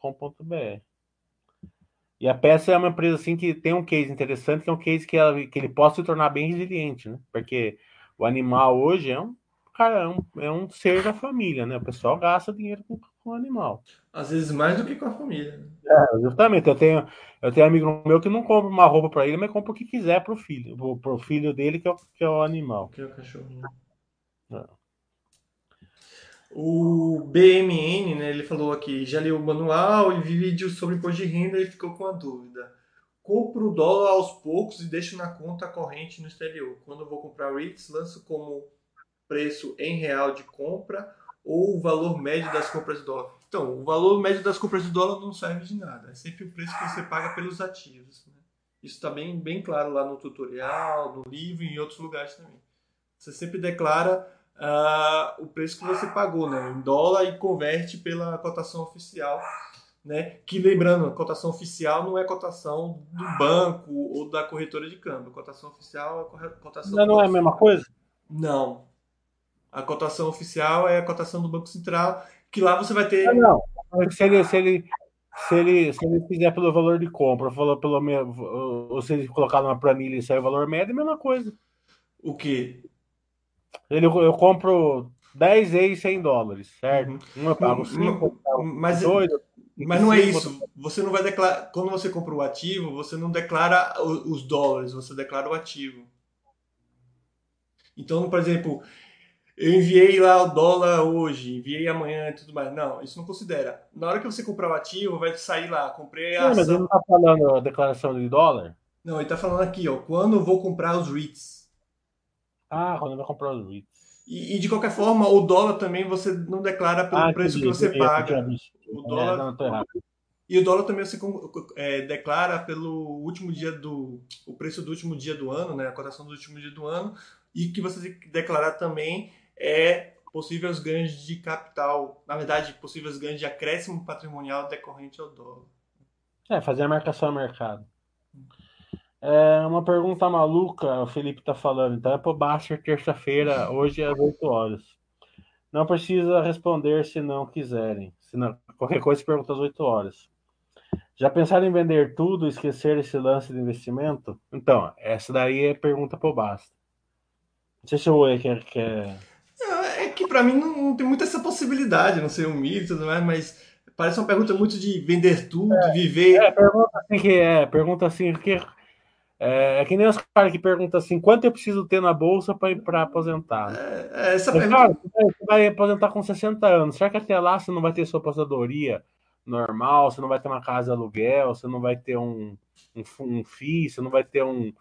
Speaker 2: E a Pets é uma empresa assim que tem um case interessante, que é um case que, ela, que ele possa se tornar bem resiliente, né? Porque o animal hoje é um cara, é um, é um ser da família, né? O pessoal gasta dinheiro com, com o animal.
Speaker 1: Às vezes mais do que com a família.
Speaker 2: É, justamente. Eu tenho, eu tenho um amigo meu que não compra uma roupa para ele, mas compra o que quiser pro filho, pro, pro filho dele, que é, o, que é o animal.
Speaker 1: Que é o cachorrinho. É. O BMN, né, ele falou aqui, já leu o manual e vi vídeos sobre imposto de renda e ficou com a dúvida. Compro o dólar aos poucos e deixo na conta corrente no exterior. Quando vou comprar REITs, lanço como preço em real de compra ou o valor médio das compras de dólar. Então, o valor médio das compras de dólar não serve de nada. É sempre o preço que você paga pelos ativos. Né? Isso está bem, bem claro lá no tutorial, no livro e em outros lugares também. Você sempre declara uh, o preço que você pagou né, em dólar e converte pela cotação oficial. Né? Que lembrando, a cotação oficial não é cotação do banco ou da corretora de câmbio. A cotação oficial é a cotação.
Speaker 2: Não, não é a mesma coisa?
Speaker 1: Não. A cotação oficial é a cotação do Banco Central, que lá você vai ter.
Speaker 2: Não, não. Se ele, se ele, se ele, se ele fizer pelo valor de compra, falou pelo ou se ele colocar numa planilha e sair o valor médio, é a mesma coisa.
Speaker 1: O quê?
Speaker 2: Ele, eu compro 10 vezes 100 dólares, certo? Uhum. Um eu pago 5,
Speaker 1: mas, dois, mas não é isso. Você não vai declarar. Quando você compra o ativo, você não declara os dólares, você declara o ativo. Então, por exemplo, eu enviei lá o dólar hoje, enviei amanhã e tudo mais. Não, isso não considera. Na hora que você comprar o ativo, vai sair lá, comprei a
Speaker 2: não, ação. Mas ele não está falando a declaração de dólar?
Speaker 1: Não, ele está falando aqui, ó, quando eu vou comprar os REITs.
Speaker 2: Ah, quando vai comprar os REITs.
Speaker 1: E, e, de qualquer forma, o dólar também você não declara pelo ah, preço que você paga. O dólar. É, não, tô errado. E o dólar também você é, declara pelo último dia do. o preço do último dia do ano, né? A cotação do último dia do ano. E que você tem que declarar também é possíveis ganhos de capital. Na verdade, possíveis ganhos de acréscimo patrimonial decorrente ao dólar.
Speaker 2: É, fazer a marcação no mercado. É uma pergunta maluca, o Felipe está falando. Então é pro Baster terça-feira, hoje às 8 horas. Não precisa responder se não quiserem. Se não, qualquer coisa pergunta às 8 horas. Já pensaram em vender tudo e esquecer esse lance de investimento? Então, essa daí é pergunta pro Basta. Não sei se o Oi quer. quer...
Speaker 1: É, é que para mim não, não, tem muita essa possibilidade, não sei o mito e tudo mais, mas parece uma pergunta muito de vender tudo, é, viver.
Speaker 2: É, pergunta assim que é, pergunta assim que é, é, que nem os caras que perguntam assim: quanto eu preciso ter na bolsa para aposentar? É,
Speaker 1: é essa pergunta... Cara,
Speaker 2: você vai aposentar com 60 anos. Será que até lá você não vai ter sua aposentadoria normal? Você não vai ter uma casa de aluguel? Você não vai ter um, um, um FII? Você não vai ter um,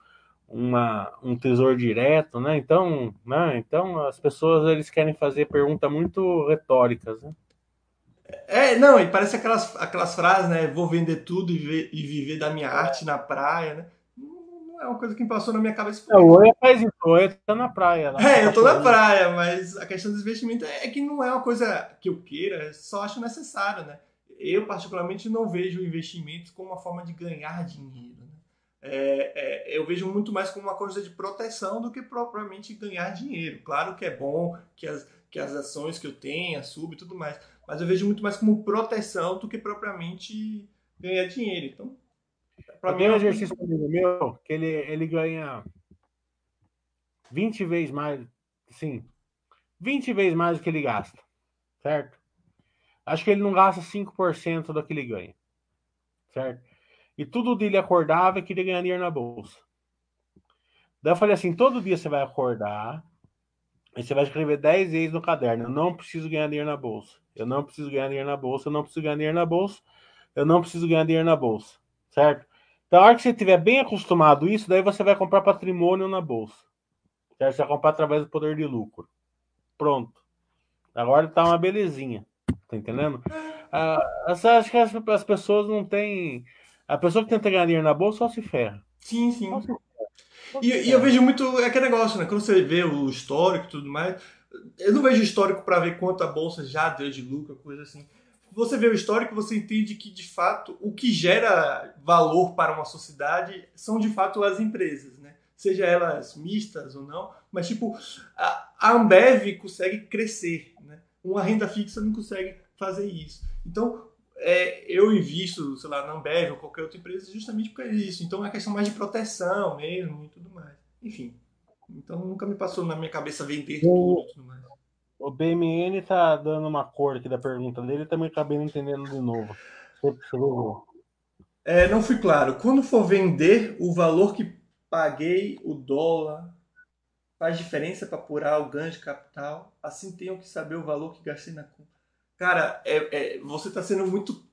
Speaker 2: uma, um tesouro direto, né? Então, né? então as pessoas eles querem fazer perguntas muito retóricas, né?
Speaker 1: É, não, e parece aquelas, aquelas frases, né? Vou vender tudo e viver, e viver da minha arte na praia, né? É uma coisa que passou na minha cabeça.
Speaker 2: É, o Oi faz isso, o tá na praia.
Speaker 1: Lá é, eu tô na praia, mas a questão dos investimentos é que não é uma coisa que eu queira, só acho necessário, né? Eu, particularmente, não vejo investimentos como uma forma de ganhar dinheiro. Né? É, é, eu vejo muito mais como uma coisa de proteção do que propriamente ganhar dinheiro. Claro que é bom que as, que as ações que eu tenha subam e tudo mais, mas eu vejo muito mais como proteção do que propriamente ganhar dinheiro. Então,
Speaker 2: Pra tem um exercício comigo meu que ele, ele ganha 20 vezes mais, sim, 20 vezes mais do que ele gasta, certo? Acho que ele não gasta 5% do que ele ganha, certo? E tudo dele acordava e queria ganhar dinheiro na bolsa. Daí eu falei assim: todo dia você vai acordar e você vai escrever 10 vezes no caderno: eu não preciso ganhar dinheiro na bolsa, eu não preciso ganhar dinheiro na bolsa, eu não preciso ganhar dinheiro na bolsa, eu não preciso ganhar dinheiro na bolsa certo? Então, a hora que você estiver bem acostumado isso, daí você vai comprar patrimônio na bolsa. Certo? Você vai comprar através do poder de lucro. Pronto. Agora tá uma belezinha. Tá entendendo? Ah, acho que as, as, pessoas não têm. A pessoa que tenta ganhar dinheiro na bolsa só se ferra.
Speaker 1: Sim, sim. Só se ferra. Só se e, ferra. e, eu vejo muito aquele negócio, né? Quando você vê o histórico e tudo mais, eu não vejo histórico para ver quanto a bolsa já deu de lucro, coisa assim. Você vê o histórico, você entende que de fato o que gera valor para uma sociedade são de fato as empresas, né? Seja elas mistas ou não, mas tipo a, Ambev consegue crescer, né? Uma renda fixa não consegue fazer isso. Então é, eu invisto, sei lá, na Ambev ou qualquer outra empresa justamente por isso. Então é questão mais de proteção mesmo e tudo mais. Enfim. Então nunca me passou na minha cabeça vender tudo e tudo mais.
Speaker 2: O BMN tá dando uma cor aqui da pergunta dele, também acabei não entendendo de novo.
Speaker 1: É, não fui claro. Quando for vender, o valor que paguei, o dólar, faz diferença para apurar o ganho de capital. Assim tenho que saber o valor que gastei na compra. Cara, é, é você está sendo muito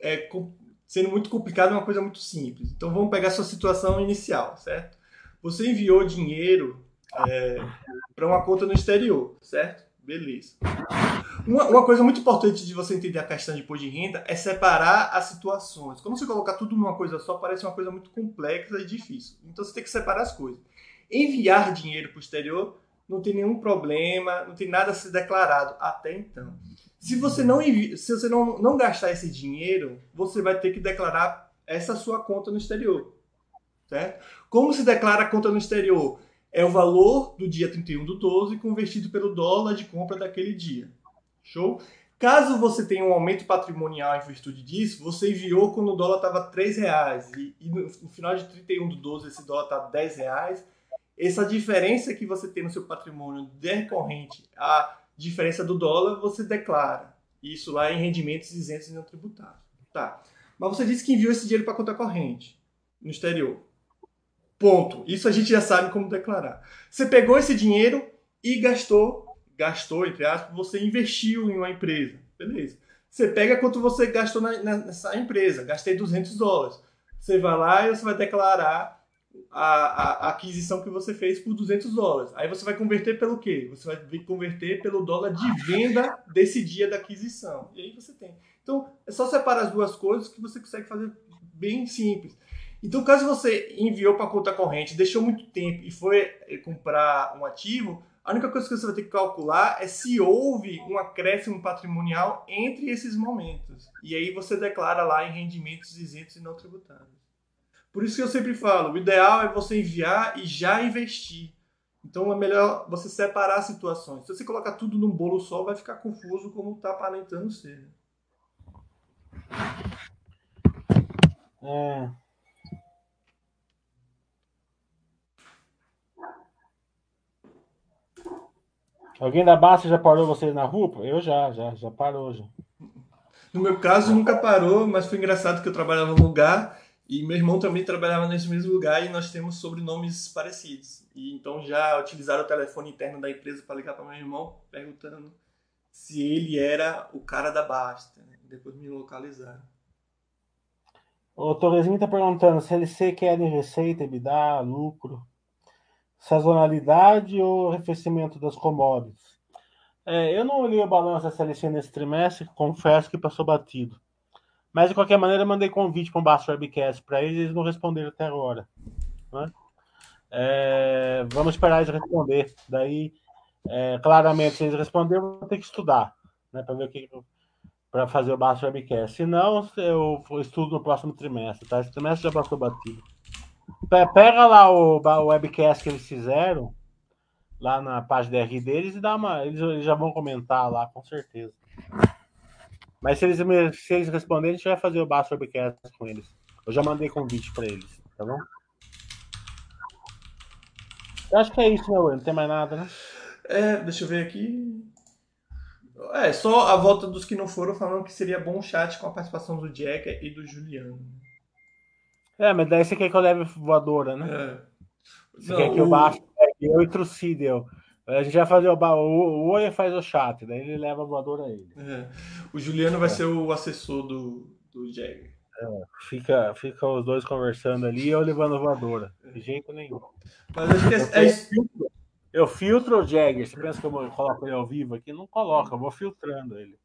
Speaker 1: é, sendo muito complicado, é uma coisa muito simples. Então vamos pegar sua situação inicial, certo? Você enviou dinheiro é, para uma conta no exterior, certo? Beleza. Uma, uma, coisa muito importante de você entender a questão de imposto de renda é separar as situações. Quando você colocar tudo numa coisa só, parece uma coisa muito complexa e difícil. Então você tem que separar as coisas. Enviar dinheiro para o exterior não tem nenhum problema, não tem nada a ser declarado até então. Se você não envia, se você não, não gastar esse dinheiro, você vai ter que declarar essa sua conta no exterior. Certo? Como se declara a conta no exterior? É o valor do dia 31 do 12 convertido pelo dólar de compra daquele dia. Show? Caso você tenha um aumento patrimonial em virtude disso, você enviou quando o dólar estava R$ reais e, e, no, final de 31 do 12 esse dólar está R$ reais. Essa diferença que você tem no seu patrimônio decorrente a diferença do dólar, você declara. Isso lá em rendimentos isentos e não tributários. Tá. Mas você disse que enviou esse dinheiro para conta corrente no exterior. Ponto. Isso a gente já sabe como declarar. Você pegou esse dinheiro e gastou, gastou, entre aspas, você investiu em uma empresa. Beleza. Você pega quanto você gastou na, nessa empresa. Gastei 200 dólares. Você vai lá e você vai declarar a, a, a, aquisição que você fez por 200 dólares. Aí você vai converter pelo quê? Você vai converter pelo dólar de venda desse dia da aquisição. E aí você tem. Então, é só separar as duas coisas que você consegue fazer bem simples. Então, caso você enviou para conta corrente, deixou muito tempo e foi eh, comprar um ativo, a única coisa que você vai ter que calcular é se houve um acréscimo patrimonial entre esses momentos. E aí você declara lá em rendimentos isentos e não tributáveis. Por isso que eu sempre falo, o ideal é você enviar e já investir. Então é melhor você separar as situações. Se você colocar tudo num bolo só, vai ficar confuso como está aparentando ser.
Speaker 2: É, Alguém da Basta já parou vocês na rua? Eu já, já, já parou já.
Speaker 1: No meu caso, nunca parou, mas foi engraçado que eu trabalhava num lugar e meu irmão também trabalhava nesse mesmo lugar e nós temos sobrenomes parecidos. E então já utilizaram o telefone interno da empresa para ligar para meu irmão perguntando se ele era o cara da Basta. Né? Depois me localizaram.
Speaker 2: O Torrezinho está perguntando se eles querem receita, EBITDA, lucro sazonalidade ou arrefecimento das commodities? É, eu não olhei o balanço da CLC nesse trimestre, confesso que passou batido. Mas, de qualquer maneira, mandei convite para um Baixo Webcast para eles eles não responderam até agora. Né? É, vamos esperar eles responder. Daí, é, claramente, se eles responderem, eu vou ter que estudar né, para ver o que para fazer o Baixo Webcast. Se não, eu estudo no próximo trimestre. Tá? Esse trimestre já passou batido. Pega lá o, o webcast que eles fizeram, lá na página DR deles, e dá uma. Eles, eles já vão comentar lá, com certeza. Mas se eles, se eles responderem, a gente vai fazer o Baixo Webcast com eles. Eu já mandei convite para eles, tá bom? Eu acho que é isso, né, Não tem mais nada, né?
Speaker 1: É, deixa eu ver aqui. É, só a volta dos que não foram falando que seria bom chat com a participação do Jack e do Juliano.
Speaker 2: É, mas daí você quer que eu leve voadora, né? É. Você Não, quer que eu baixe eu e trucide eu. A gente vai fazer o, o, o Oi faz o chat, daí ele leva a voadora a ele.
Speaker 1: É. O Juliano vai é. ser o assessor do, do Jagger.
Speaker 2: É, fica, fica os dois conversando ali e eu levando a voadora. De jeito nenhum.
Speaker 1: Mas acho que é, é,
Speaker 2: Eu filtro o Jagger. Você pensa que eu coloco ele ao vivo aqui? Não coloca, eu vou filtrando ele.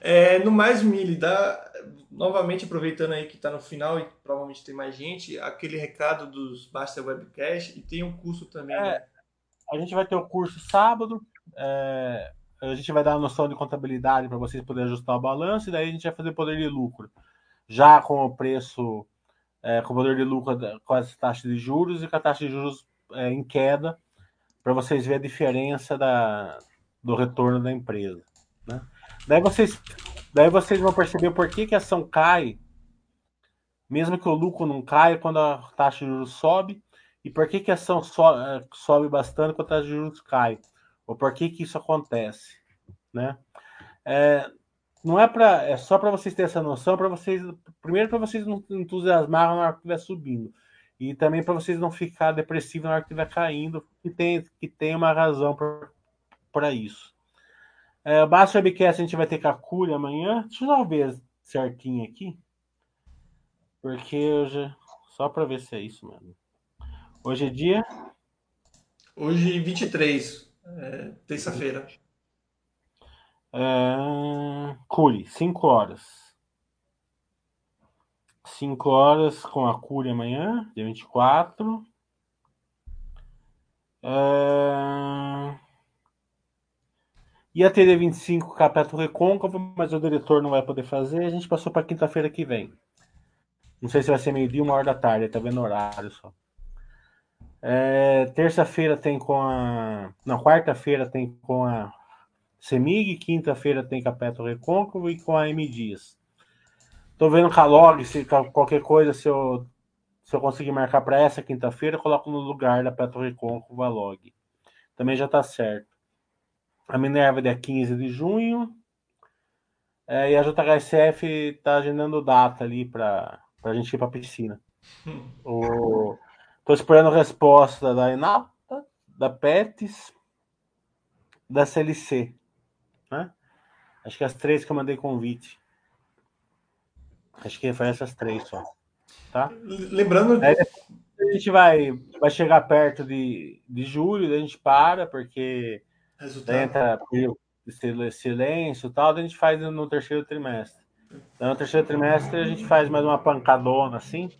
Speaker 1: É, no mais, Mili, dá, novamente aproveitando aí que está no final e provavelmente tem mais gente, aquele recado dos Basta Webcast e tem um curso também. É, né?
Speaker 2: A gente vai ter o curso sábado. É, a gente vai dar a noção de contabilidade para vocês poderem ajustar o balanço e daí a gente vai fazer poder de lucro. Já com o preço, é, com o poder de lucro com as taxas de juros e com a taxa de juros é, em queda, para vocês verem a diferença da, do retorno da empresa. Né? Daí vocês, daí vocês vão perceber por que, que a ação cai, mesmo que o lucro não caia quando a taxa de juros sobe, e por que, que a ação so, eh, sobe bastante quando a taxa de juros cai, ou por que, que isso acontece, né? É, não é para é só para vocês terem essa noção, para vocês primeiro para vocês não entusiasmarem na hora que estiver subindo e também para vocês não ficar depressivos na hora que estiver caindo, que tem que tem uma razão para isso. É, Baixo Webcast a gente vai ter Kakuri amanhã. Deixa eu ver certinho aqui. Porque hoje. Só para ver se é isso mesmo. Hoje é dia?
Speaker 1: Hoje, 23. É, Terça-feira.
Speaker 2: É, Curi, 5 horas. 5 horas com a Curi amanhã, dia 24. É... Ia ter 25 capítulo recôncavo, mas o diretor não vai poder fazer. A gente passou para quinta-feira que vem. Não sei se vai ser meio-dia, uma hora da tarde, tá vendo horário só. É, Terça-feira tem com a. Não, quarta-feira tem com a Semig, quinta-feira tem Capeto Recôncavo e com a M Dias. Tô vendo com a log, se qualquer coisa, se eu, se eu conseguir marcar para essa quinta-feira, coloco no lugar da Petro Recôncavo a log. Também já tá certo. A Minerva dia 15 de junho. É, e a JHSF está agendando data ali para a gente ir para a piscina. Estou esperando resposta da Enalta, da PETS, da CLC. Né? Acho que as três que eu mandei convite. Acho que foi essas três só. Tá?
Speaker 1: Lembrando.
Speaker 2: A gente vai, vai chegar perto de, de julho, a gente para, porque Resultado. Entra silêncio e tal, a gente faz no terceiro trimestre. Então, no terceiro trimestre a gente faz mais uma pancadona assim.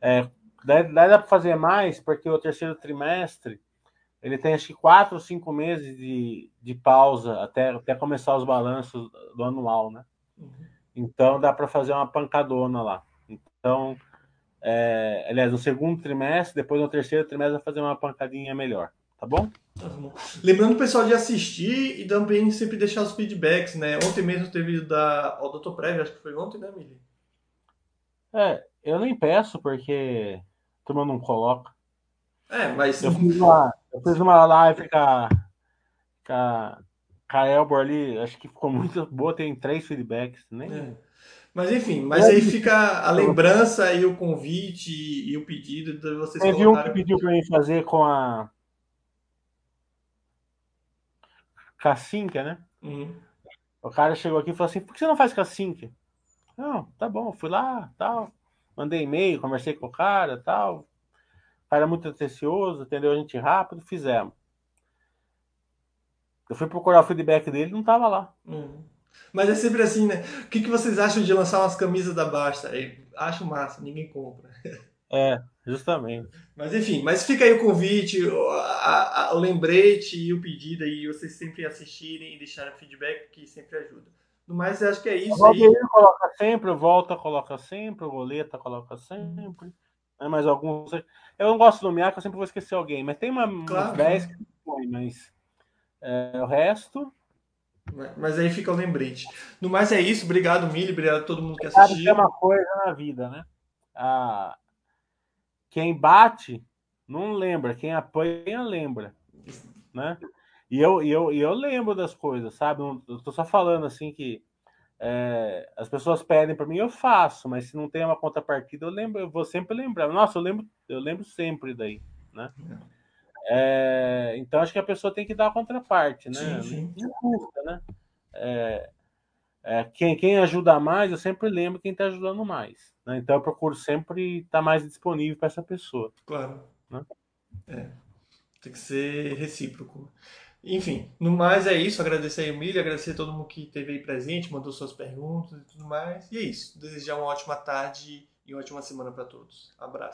Speaker 2: É, daí, daí dá para fazer mais, porque o terceiro trimestre ele tem acho que quatro ou cinco meses de, de pausa até, até começar os balanços do anual, né? Uhum. Então dá para fazer uma pancadona lá. Então, é, aliás, no segundo trimestre, depois no terceiro trimestre, vai fazer uma pancadinha melhor. Tá bom? Tá bom.
Speaker 1: Lembrando o pessoal de assistir e também sempre deixar os feedbacks, né? Ontem mesmo teve da o Dr. Prévio, acho que foi ontem, né, Mili?
Speaker 2: É, eu nem peço porque a turma não coloca.
Speaker 1: É, mas.
Speaker 2: Eu fiz uma, eu fiz uma live com a, com a, com a Elbor ali, acho que ficou muito boa, tem três feedbacks, nem. É.
Speaker 1: Mas enfim, mas aí fica a lembrança e o convite e o pedido de vocês
Speaker 2: Teve um que pediu para mim fazer com a Cassinca, né? Uhum. O cara chegou aqui e falou assim: por que você não faz Cassinca? Não, tá bom, fui lá, tal. Mandei e-mail, conversei com o cara, tal. O cara muito atencioso, atendeu a gente rápido, fizemos. Eu fui procurar o feedback dele não tava lá.
Speaker 1: Uhum. Mas é sempre assim, né? O que, que vocês acham de lançar umas camisas da Basta? Acho massa, ninguém compra.
Speaker 2: É, justamente.
Speaker 1: Mas enfim, mas fica aí o convite, a, a, o lembrete e o pedido aí, vocês sempre assistirem e deixarem feedback, que sempre ajuda. No mais, acho que é isso. O
Speaker 2: Valdeir coloca sempre, o Volta coloca sempre, o Goleta coloca sempre. Né, mas alguns. Eu não gosto do Miaco, eu sempre vou esquecer alguém, mas tem uma, claro, 10 que foi, mas é, o resto.
Speaker 1: Mas aí fica o lembrete. No mais é isso, obrigado, Mili, obrigado a todo mundo que assistiu.
Speaker 2: É uma coisa na vida, né? A, quem bate não lembra, quem apanha lembra, né? E eu, e eu, e eu lembro das coisas, sabe? Eu tô só falando assim que é, as pessoas pedem para mim, eu faço, mas se não tem uma contrapartida, eu lembro, eu vou sempre lembrar. Nossa, eu lembro, eu lembro sempre daí, né? É, então acho que a pessoa tem que dar a contraparte, né? Sim, sim. Não custa, né? É, é, quem, quem ajuda mais, eu sempre lembro quem está ajudando mais. Né? Então eu procuro sempre estar tá mais disponível para essa pessoa.
Speaker 1: Claro. Né? É. Tem que ser recíproco. Enfim, no mais é isso. Agradecer o Milho, agradecer a todo mundo que esteve aí presente, mandou suas perguntas e tudo mais. E é isso. Desejar uma ótima tarde e uma ótima semana para todos. Abraço.